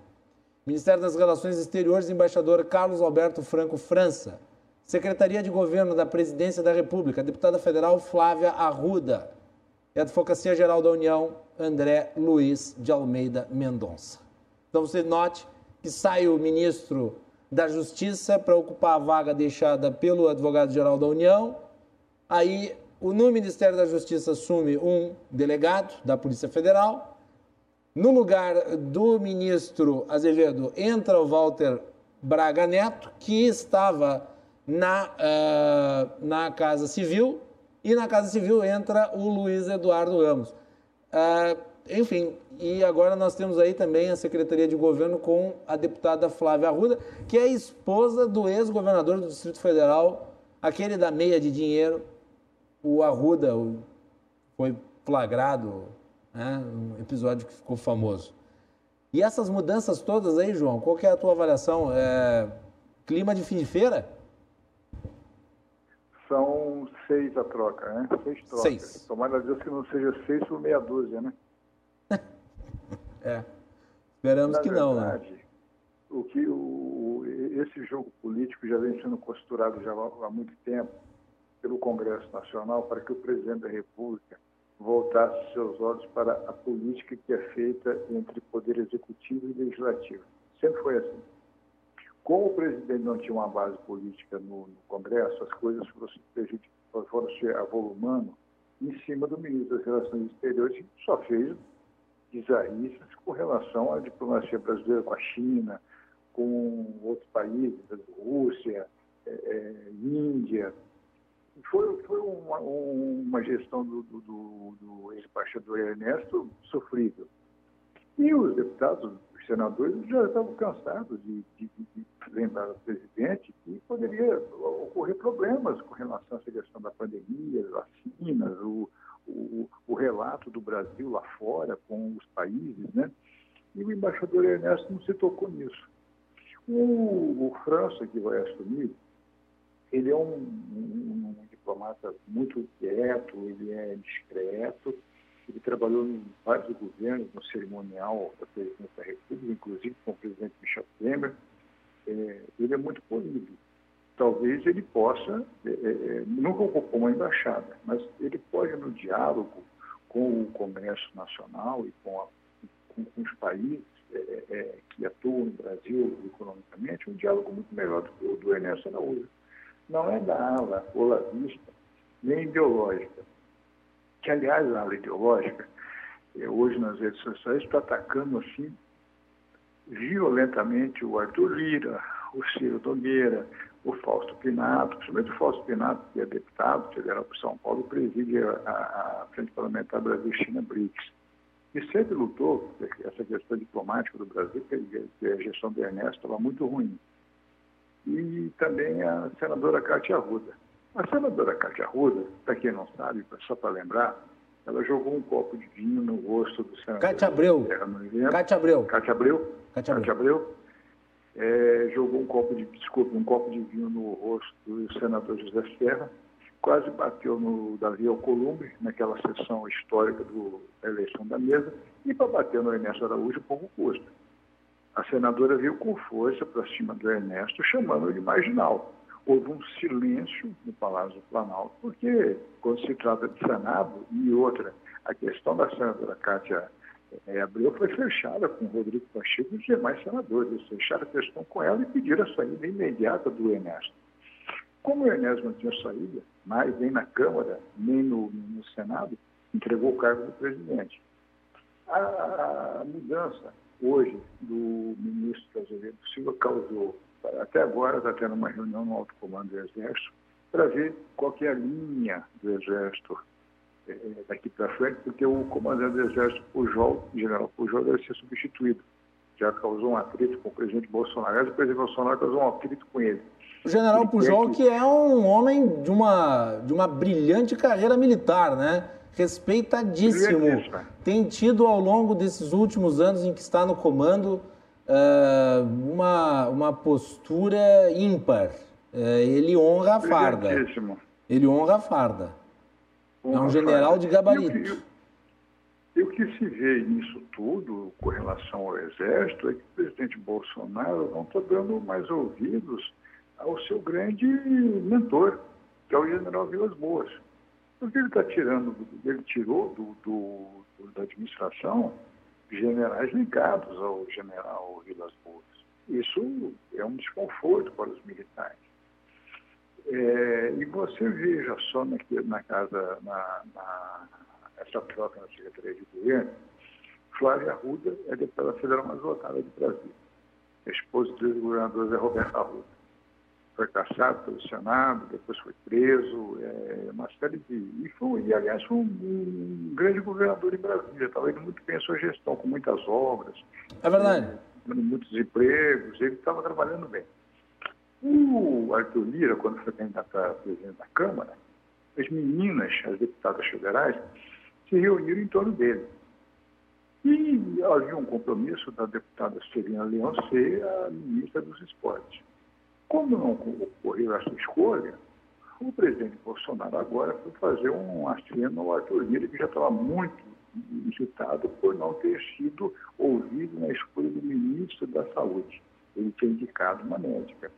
Ministério das Relações Exteriores, Embaixador Carlos Alberto Franco França. Secretaria de Governo da Presidência da República, Deputada Federal Flávia Arruda. E Advocacia Geral da União, André Luiz de Almeida Mendonça. Então você note que sai o ministro da Justiça para ocupar a vaga deixada pelo advogado-geral da União. Aí no Ministério da Justiça assume um delegado da Polícia Federal. No lugar do ministro Azevedo entra o Walter Braga Neto, que estava na, uh, na Casa Civil, e na Casa Civil entra o Luiz Eduardo Ramos. Uh, enfim, e agora nós temos aí também a Secretaria de Governo com a deputada Flávia Arruda, que é esposa do ex-governador do Distrito Federal, aquele da meia de dinheiro, o Arruda foi flagrado, né, um episódio que ficou famoso. E essas mudanças todas aí, João, qual que é a tua avaliação? É, clima de fim de feira? São seis a troca, né? Seis trocas. Seis. Tomara a Deus que não seja seis por meia dúzia, né? é. Esperamos Na que verdade, não, né? O que o, esse jogo político já vem sendo costurado já há muito tempo pelo Congresso Nacional para que o presidente da República voltasse seus olhos para a política que é feita entre poder executivo e legislativo. Sempre foi assim. Como o presidente não tinha uma base política no, no Congresso, as coisas foram se, foram se avolumando em cima do ministro das Relações Exteriores, que só fez bizarrices com relação à diplomacia brasileira com a China, com outros países, Rússia, é, é, Índia, foi, foi uma, uma gestão do, do, do, do ex-embaixador Ernesto sofrível. E os deputados, os senadores, já estavam cansados de, de, de lembrar ao presidente que poderia ocorrer problemas com relação essa questão da pandemia, as vacinas, o, o, o relato do Brasil lá fora com os países, né? E o embaixador Ernesto não se tocou nisso. O, o França, que vai assumir, ele é um, um, um, diplomata muito quieto, ele é discreto, ele trabalhou em vários governos, no cerimonial da presidência da República, inclusive com o presidente Michel Temer. É, ele é muito polido. Talvez ele possa, é, é, é, nunca ocupou uma embaixada, mas ele pode, no diálogo com o comércio nacional e com, a, com, com os países é, que atuam no Brasil economicamente, um diálogo muito melhor do que o do Ernesto Araújo não é da ala olavista nem ideológica. Que, aliás, a ala ideológica, hoje nas redes sociais, está atacando assim violentamente o Arthur Lira, o Ciro Nogueira, o Fausto Pinato, principalmente o Fausto Pinato, que é deputado federal por São Paulo, preside a, a Frente Parlamentar Brasil-China BRICS. E sempre lutou essa questão diplomática do Brasil, que a gestão do Ernesto estava muito ruim e também a senadora Cátia Arruda. A senadora Cátia Arruda, para quem não sabe, só para lembrar, ela jogou um copo de vinho no rosto do senador. Cátia Abreu. Cátia Abreu. Cátia Abreu. Cátia Abreu. Cátia Abreu. É, jogou um copo de, desculpa, um copo de vinho no rosto do senador José Serra, quase bateu no Davi Alcolumbre, naquela sessão histórica do, da eleição da mesa, e para bater no Ernesto Araújo, pouco custa. A senadora veio com força para cima do Ernesto, chamando-o de marginal. Houve um silêncio no Palácio do Planalto, porque quando se trata de Senado e outra, a questão da senadora Cátia é, Abreu foi fechada com Rodrigo Pacheco e os demais senadores. Eles fecharam a questão com ela e pediram a saída imediata do Ernesto. Como o Ernesto não tinha saída, mais nem na Câmara, nem no, no Senado, entregou o cargo do presidente. A, a mudança hoje do ministro Azevedo Silva causou, até agora está tendo uma reunião no alto comando do Exército, para ver qual é a linha do Exército daqui para frente, porque o comandante do Exército Pujol, general Pujol, deve ser substituído. Já causou um atrito com o presidente Bolsonaro. Aliás, o presidente Bolsonaro causou um atrito com ele. O general ele Pujol, que... que é um homem de uma, de uma brilhante carreira militar, né? Respeitadíssimo. Tem tido ao longo desses últimos anos em que está no comando uh, uma, uma postura ímpar. Uh, ele honra a farda. Ele honra a farda. É um general de gabarito. E o que se vê nisso tudo, com relação ao Exército, é que o presidente Bolsonaro não está dando mais ouvidos ao seu grande mentor, que é o general Vilas Boas. Porque ele está tirando, ele tirou do, do, da administração generais ligados ao general Vilas Boas. Isso é um desconforto para os militares. É, e você veja só na, na casa, na, na, essa troca na Secretaria de Governo, Flávia Arruda é deputada federal mais votada de Brasília. A esposa do ex-governador Zé Roberto Arruda foi caçado pelo Senado, depois foi preso, é, uma série de. E, foi, e aliás, foi um, um, grande governador em Brasília, estava indo muito bem a sua gestão, com muitas obras. É verdade. Muitos empregos, ele estava trabalhando bem. O Arthur Lira, quando foi candidato a presidente da Câmara, as meninas, as deputadas federais, se reuniram em torno dele. E havia um compromisso da deputada Serena Leão ser a ministra dos esportes. Como não ocorreu essa escolha, o presidente Bolsonaro agora foi fazer um aceno ao Arthur Lira, que já estava muito incitado por não ter sido ouvido na escolha do ministro da Saúde. Ele tinha indicado uma médica.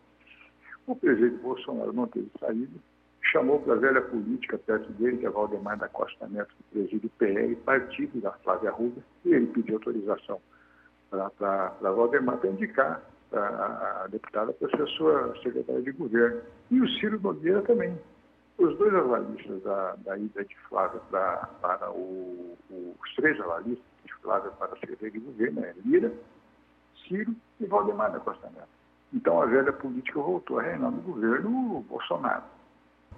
O presidente Bolsonaro não teve saída, chamou para a velha política perto dele, que é Valdemar da Costa Neto, que preside o PL, partido da Flávia Arruda, e ele pediu autorização para Valdemar para indicar a, a deputada para ser sua secretária de governo. E o Ciro Nogueira também. Os dois avalistas da, da ida de Flávia para, para o, os três avalistas de Flávia para a secretaria de governo, é Lira, Ciro e Valdemar da Costa Neto. Então a velha política voltou a reinar no governo Bolsonaro.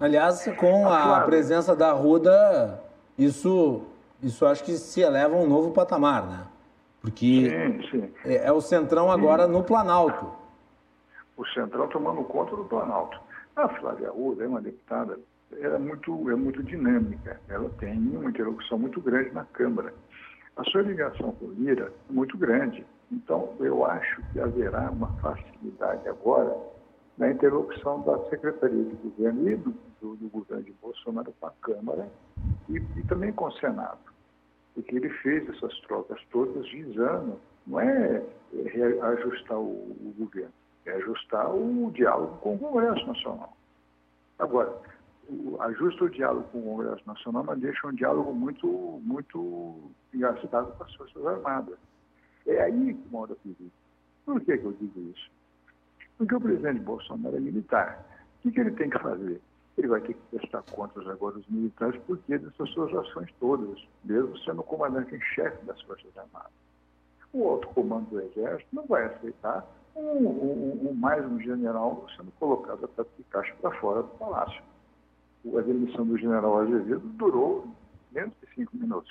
Aliás, com a, a presença da Ruda, isso, isso acho que se eleva a um novo patamar, né? Porque sim, sim. É, é, o Centrão agora sim. no Planalto. O Centrão tomando conta do Planalto. A Flávia Ruda é uma deputada, ela é muito, é muito dinâmica, ela tem uma interlocução muito grande na Câmara. A sua ligação com o Lira é muito grande. Então, eu acho que haverá uma facilidade agora na interlocução da Secretaria de Governo e do, do, do governo de Bolsonaro com a Câmara e, e também com o Senado porque ele fez essas trocas todas visando, não é, é ajustar o, o governo, é ajustar o diálogo com o Congresso Nacional. Agora, ajusta o diálogo com o Congresso Nacional, mas deixa um diálogo muito, muito engastado com as Forças Armadas. É aí que mora o perigo. Por que, que eu digo isso? Porque o presidente Bolsonaro é militar. O que, que ele tem que fazer? ele vai ter que prestar contas agora aos militares por que dessas suas ações todas, mesmo sendo comandante em chefe das Forças Armadas. O alto comando do Exército não vai aceitar um, um, um mais um general sendo colocado a de caixa para fora do palácio. A demissão do general Azevedo durou menos de cinco minutos.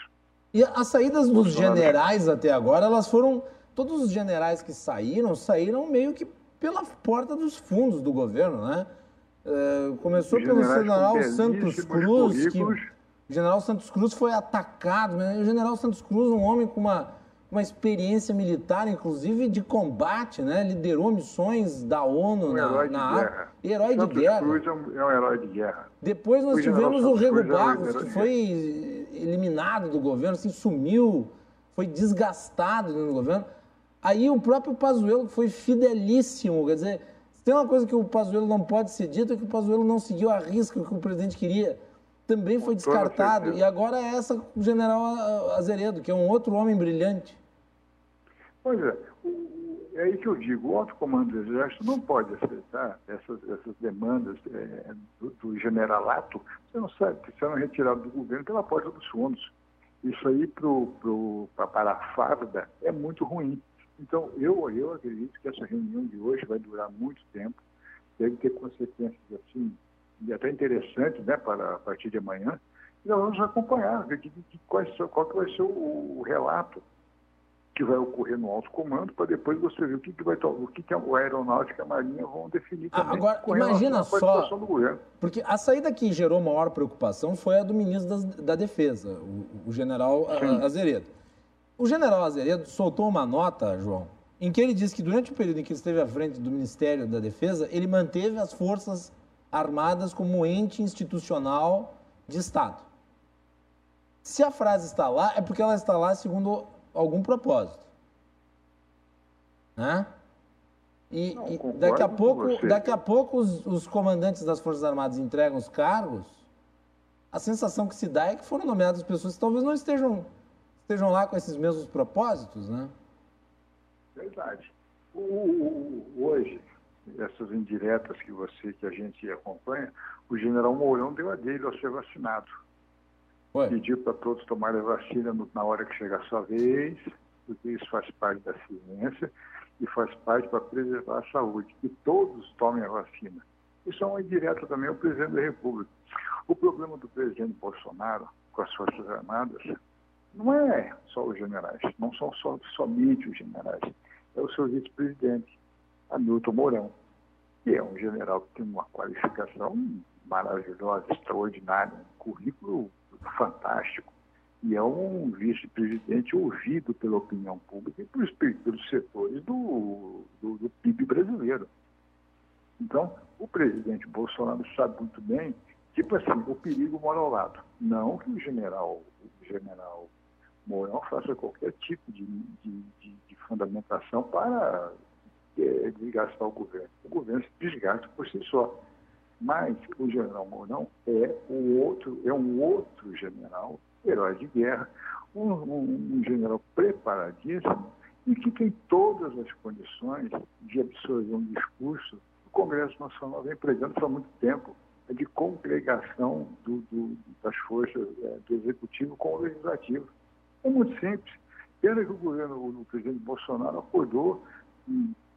E as saídas dos generais até agora, elas foram. Todos os generais que saíram, saíram meio que pela porta dos fundos do governo, né? É, começou pelo general Santos Cruz, que o general Santos Cruz foi atacado. Né? O general Santos Cruz, um homem com uma, uma experiência militar, inclusive de combate, né? liderou missões da ONU um na, herói na de guerra. Herói Santos de guerra. Cruz é um, é um, herói de guerra. Depois nós o tivemos o Rego Barros, que foi eliminado do governo, assim, sumiu, foi desgastado no governo. Aí o próprio Pazuello foi fidelíssimo, quer dizer, tem uma coisa que o Pazuello não pode ser dito, é que o Pazuello não seguiu a risca que o presidente queria. Também foi descartado. E agora é essa o general Azeredo, que é um outro homem brilhante. Pois é. É aí que eu digo, o alto comando do Exército não pode aceitar essas, essas demandas é, do, do, generalato, você não sabe, sendo retirado do governo pela porta dos fundos. Isso aí pro, pro, pra, para a farda é muito ruim. Então, eu, eu acredito que essa reunião de hoje vai durar muito tempo, deve ter consequências assim, e até interessantes né, para a partir de amanhã, nós vamos acompanhar, ver que, que, qual, qual que vai ser o, o relato que vai ocorrer no alto comando, para depois você ver o que, que vai o que, que a aeronáutica e a marinha vão definir ah, também. Agora, imagina só, porque a saída que gerou maior preocupação foi a do ministro da, da Defesa, o, o general Sim. Azeredo. O general Azeredo soltou uma nota, João, em que ele disse que durante o período em que ele esteve à frente do Ministério da Defesa, ele manteve as Forças Armadas como ente institucional de Estado. Se a frase está lá, é porque ela está lá segundo algum propósito. Né? E, Não, e daqui a pouco, daqui a pouco os, os, comandantes das Forças Armadas entregam os cargos, a sensação que se dá é que foram nomeadas pessoas que talvez não estejam, estejam lá com esses mesmos propósitos, né? Verdade. O, o, hoje, essas indiretas que você, que a gente acompanha, o general Mourão deu a dele ao ser vacinado. Ué. Pediu para todos tomarem a vacina na hora que chegar a sua vez, porque isso faz parte da ciência e faz parte para preservar a saúde, que todos tomem a vacina. Isso é uma indireta também ao presidente da República. O problema do presidente Bolsonaro com as Forças Armadas não é só os generais, não são só, somente os generais, é o seu vice-presidente, Hamilton Mourão, que é um general que tem uma qualificação maravilhosa, extraordinária, um currículo fantástico e é um vice-presidente ouvido pela opinião pública e pelos, pelos setores do, do, do, PIB brasileiro. Então, o presidente Bolsonaro sabe muito bem, tipo assim, o perigo mora ao lado. Não que o general, o general Mourão faça qualquer tipo de, de, de, de fundamentação para é, desgastar o governo. O governo se desgasta por si só. Mas o general Mourão é, o outro, é um outro general, herói de guerra, um, um, um general preparadíssimo e que tem todas as condições de absorver um discurso o Congresso Nacional vem pregando há muito tempo, é de congregação do, do, das forças é, do Executivo com o Legislativo. É muito simples. Pena que o governo, o presidente Bolsonaro acordou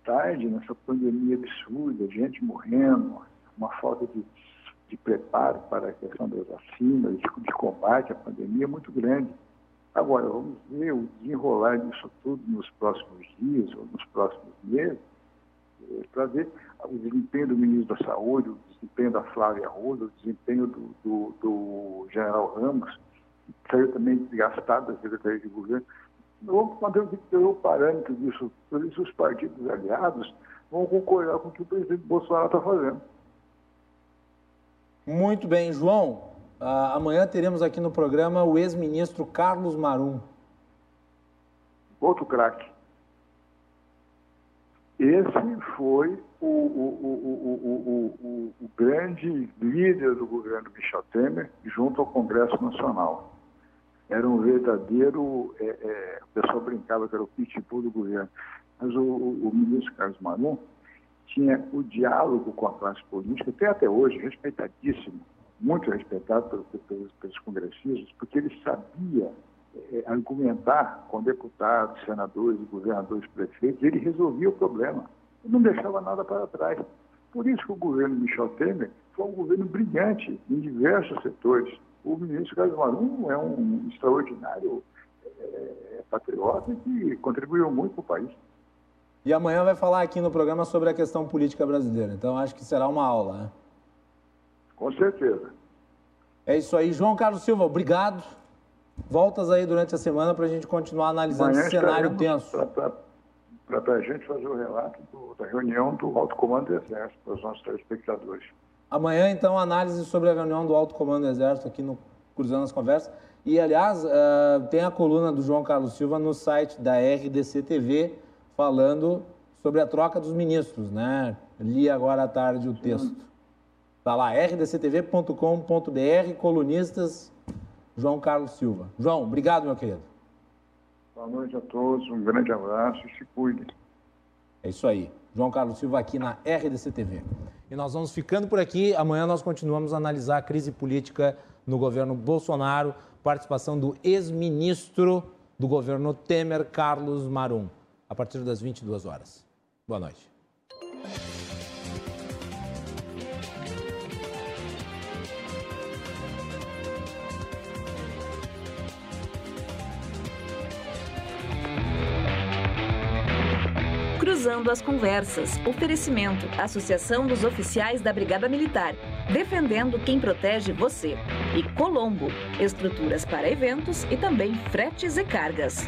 tarde nessa pandemia absurda, gente morrendo, uma falta de, de preparo para a questão das vacinas, de, de combate à pandemia muito grande. Agora, vamos ver o desenrolar disso tudo nos próximos dias ou nos próximos meses, eh, para ver o desempenho do ministro da Saúde, o desempenho da Flávia Arruda, o desempenho do, do, do general Ramos, que saiu também desgastado da Secretaria de Governo. Vamos manter o parâmetro disso, por isso os partidos aliados vão concordar com o que o presidente Bolsonaro está fazendo. Muito bem, João. Uh, amanhã teremos aqui no programa o ex-ministro Carlos Marum. Outro craque. Esse foi o, o, o, o, grande líder do governo Michel Temer junto ao Congresso Nacional. Era um verdadeiro. É, é, o pessoal brincava que era o pitbull do governo. Mas o, ministro Carlos Marum tinha o diálogo com a classe política, até até hoje, respeitadíssimo, muito respeitado pelos, pelos, pelos congressistas, porque ele sabia é, argumentar com deputados, senadores, governadores, prefeitos, ele resolvia o problema, não deixava nada para trás. Por isso que o governo Michel Temer foi um governo brilhante em diversos setores. O ministro Carlos Marum é um extraordinário é, patriota que contribuiu muito para o país. E amanhã vai falar aqui no programa sobre a questão política brasileira. Então acho que será uma aula, né? Com certeza. É isso aí. João Carlos Silva, obrigado. Voltas aí durante a semana para a gente continuar analisando amanhã esse cenário tenso. Para a gente fazer o relato do, da reunião do Alto Comando do Exército para os nossos telespectadores. Amanhã, então, análise sobre a reunião do Alto Comando do Exército aqui no Cruzando as Conversas. E, aliás, uh, tem a coluna do João Carlos Silva no site da RDC TV falando sobre a troca dos ministros, né? Li agora à tarde o texto. Está lá, rdctv.com.br, colunistas João Carlos Silva. João, obrigado, meu querido. Boa noite a todos, um grande abraço e se cuidem. É isso aí. João Carlos Silva aqui na RDC-TV. E nós vamos ficando por aqui. Amanhã nós continuamos a analisar a crise política no governo Bolsonaro, participação do ex-ministro do governo Temer, Carlos Marum a partir das 22 horas. Boa noite. Cruzando as Conversas. Oferecimento: Associação dos Oficiais da Brigada Militar. Defendendo quem protege você. E Colombo. Estruturas para eventos e também fretes e cargas.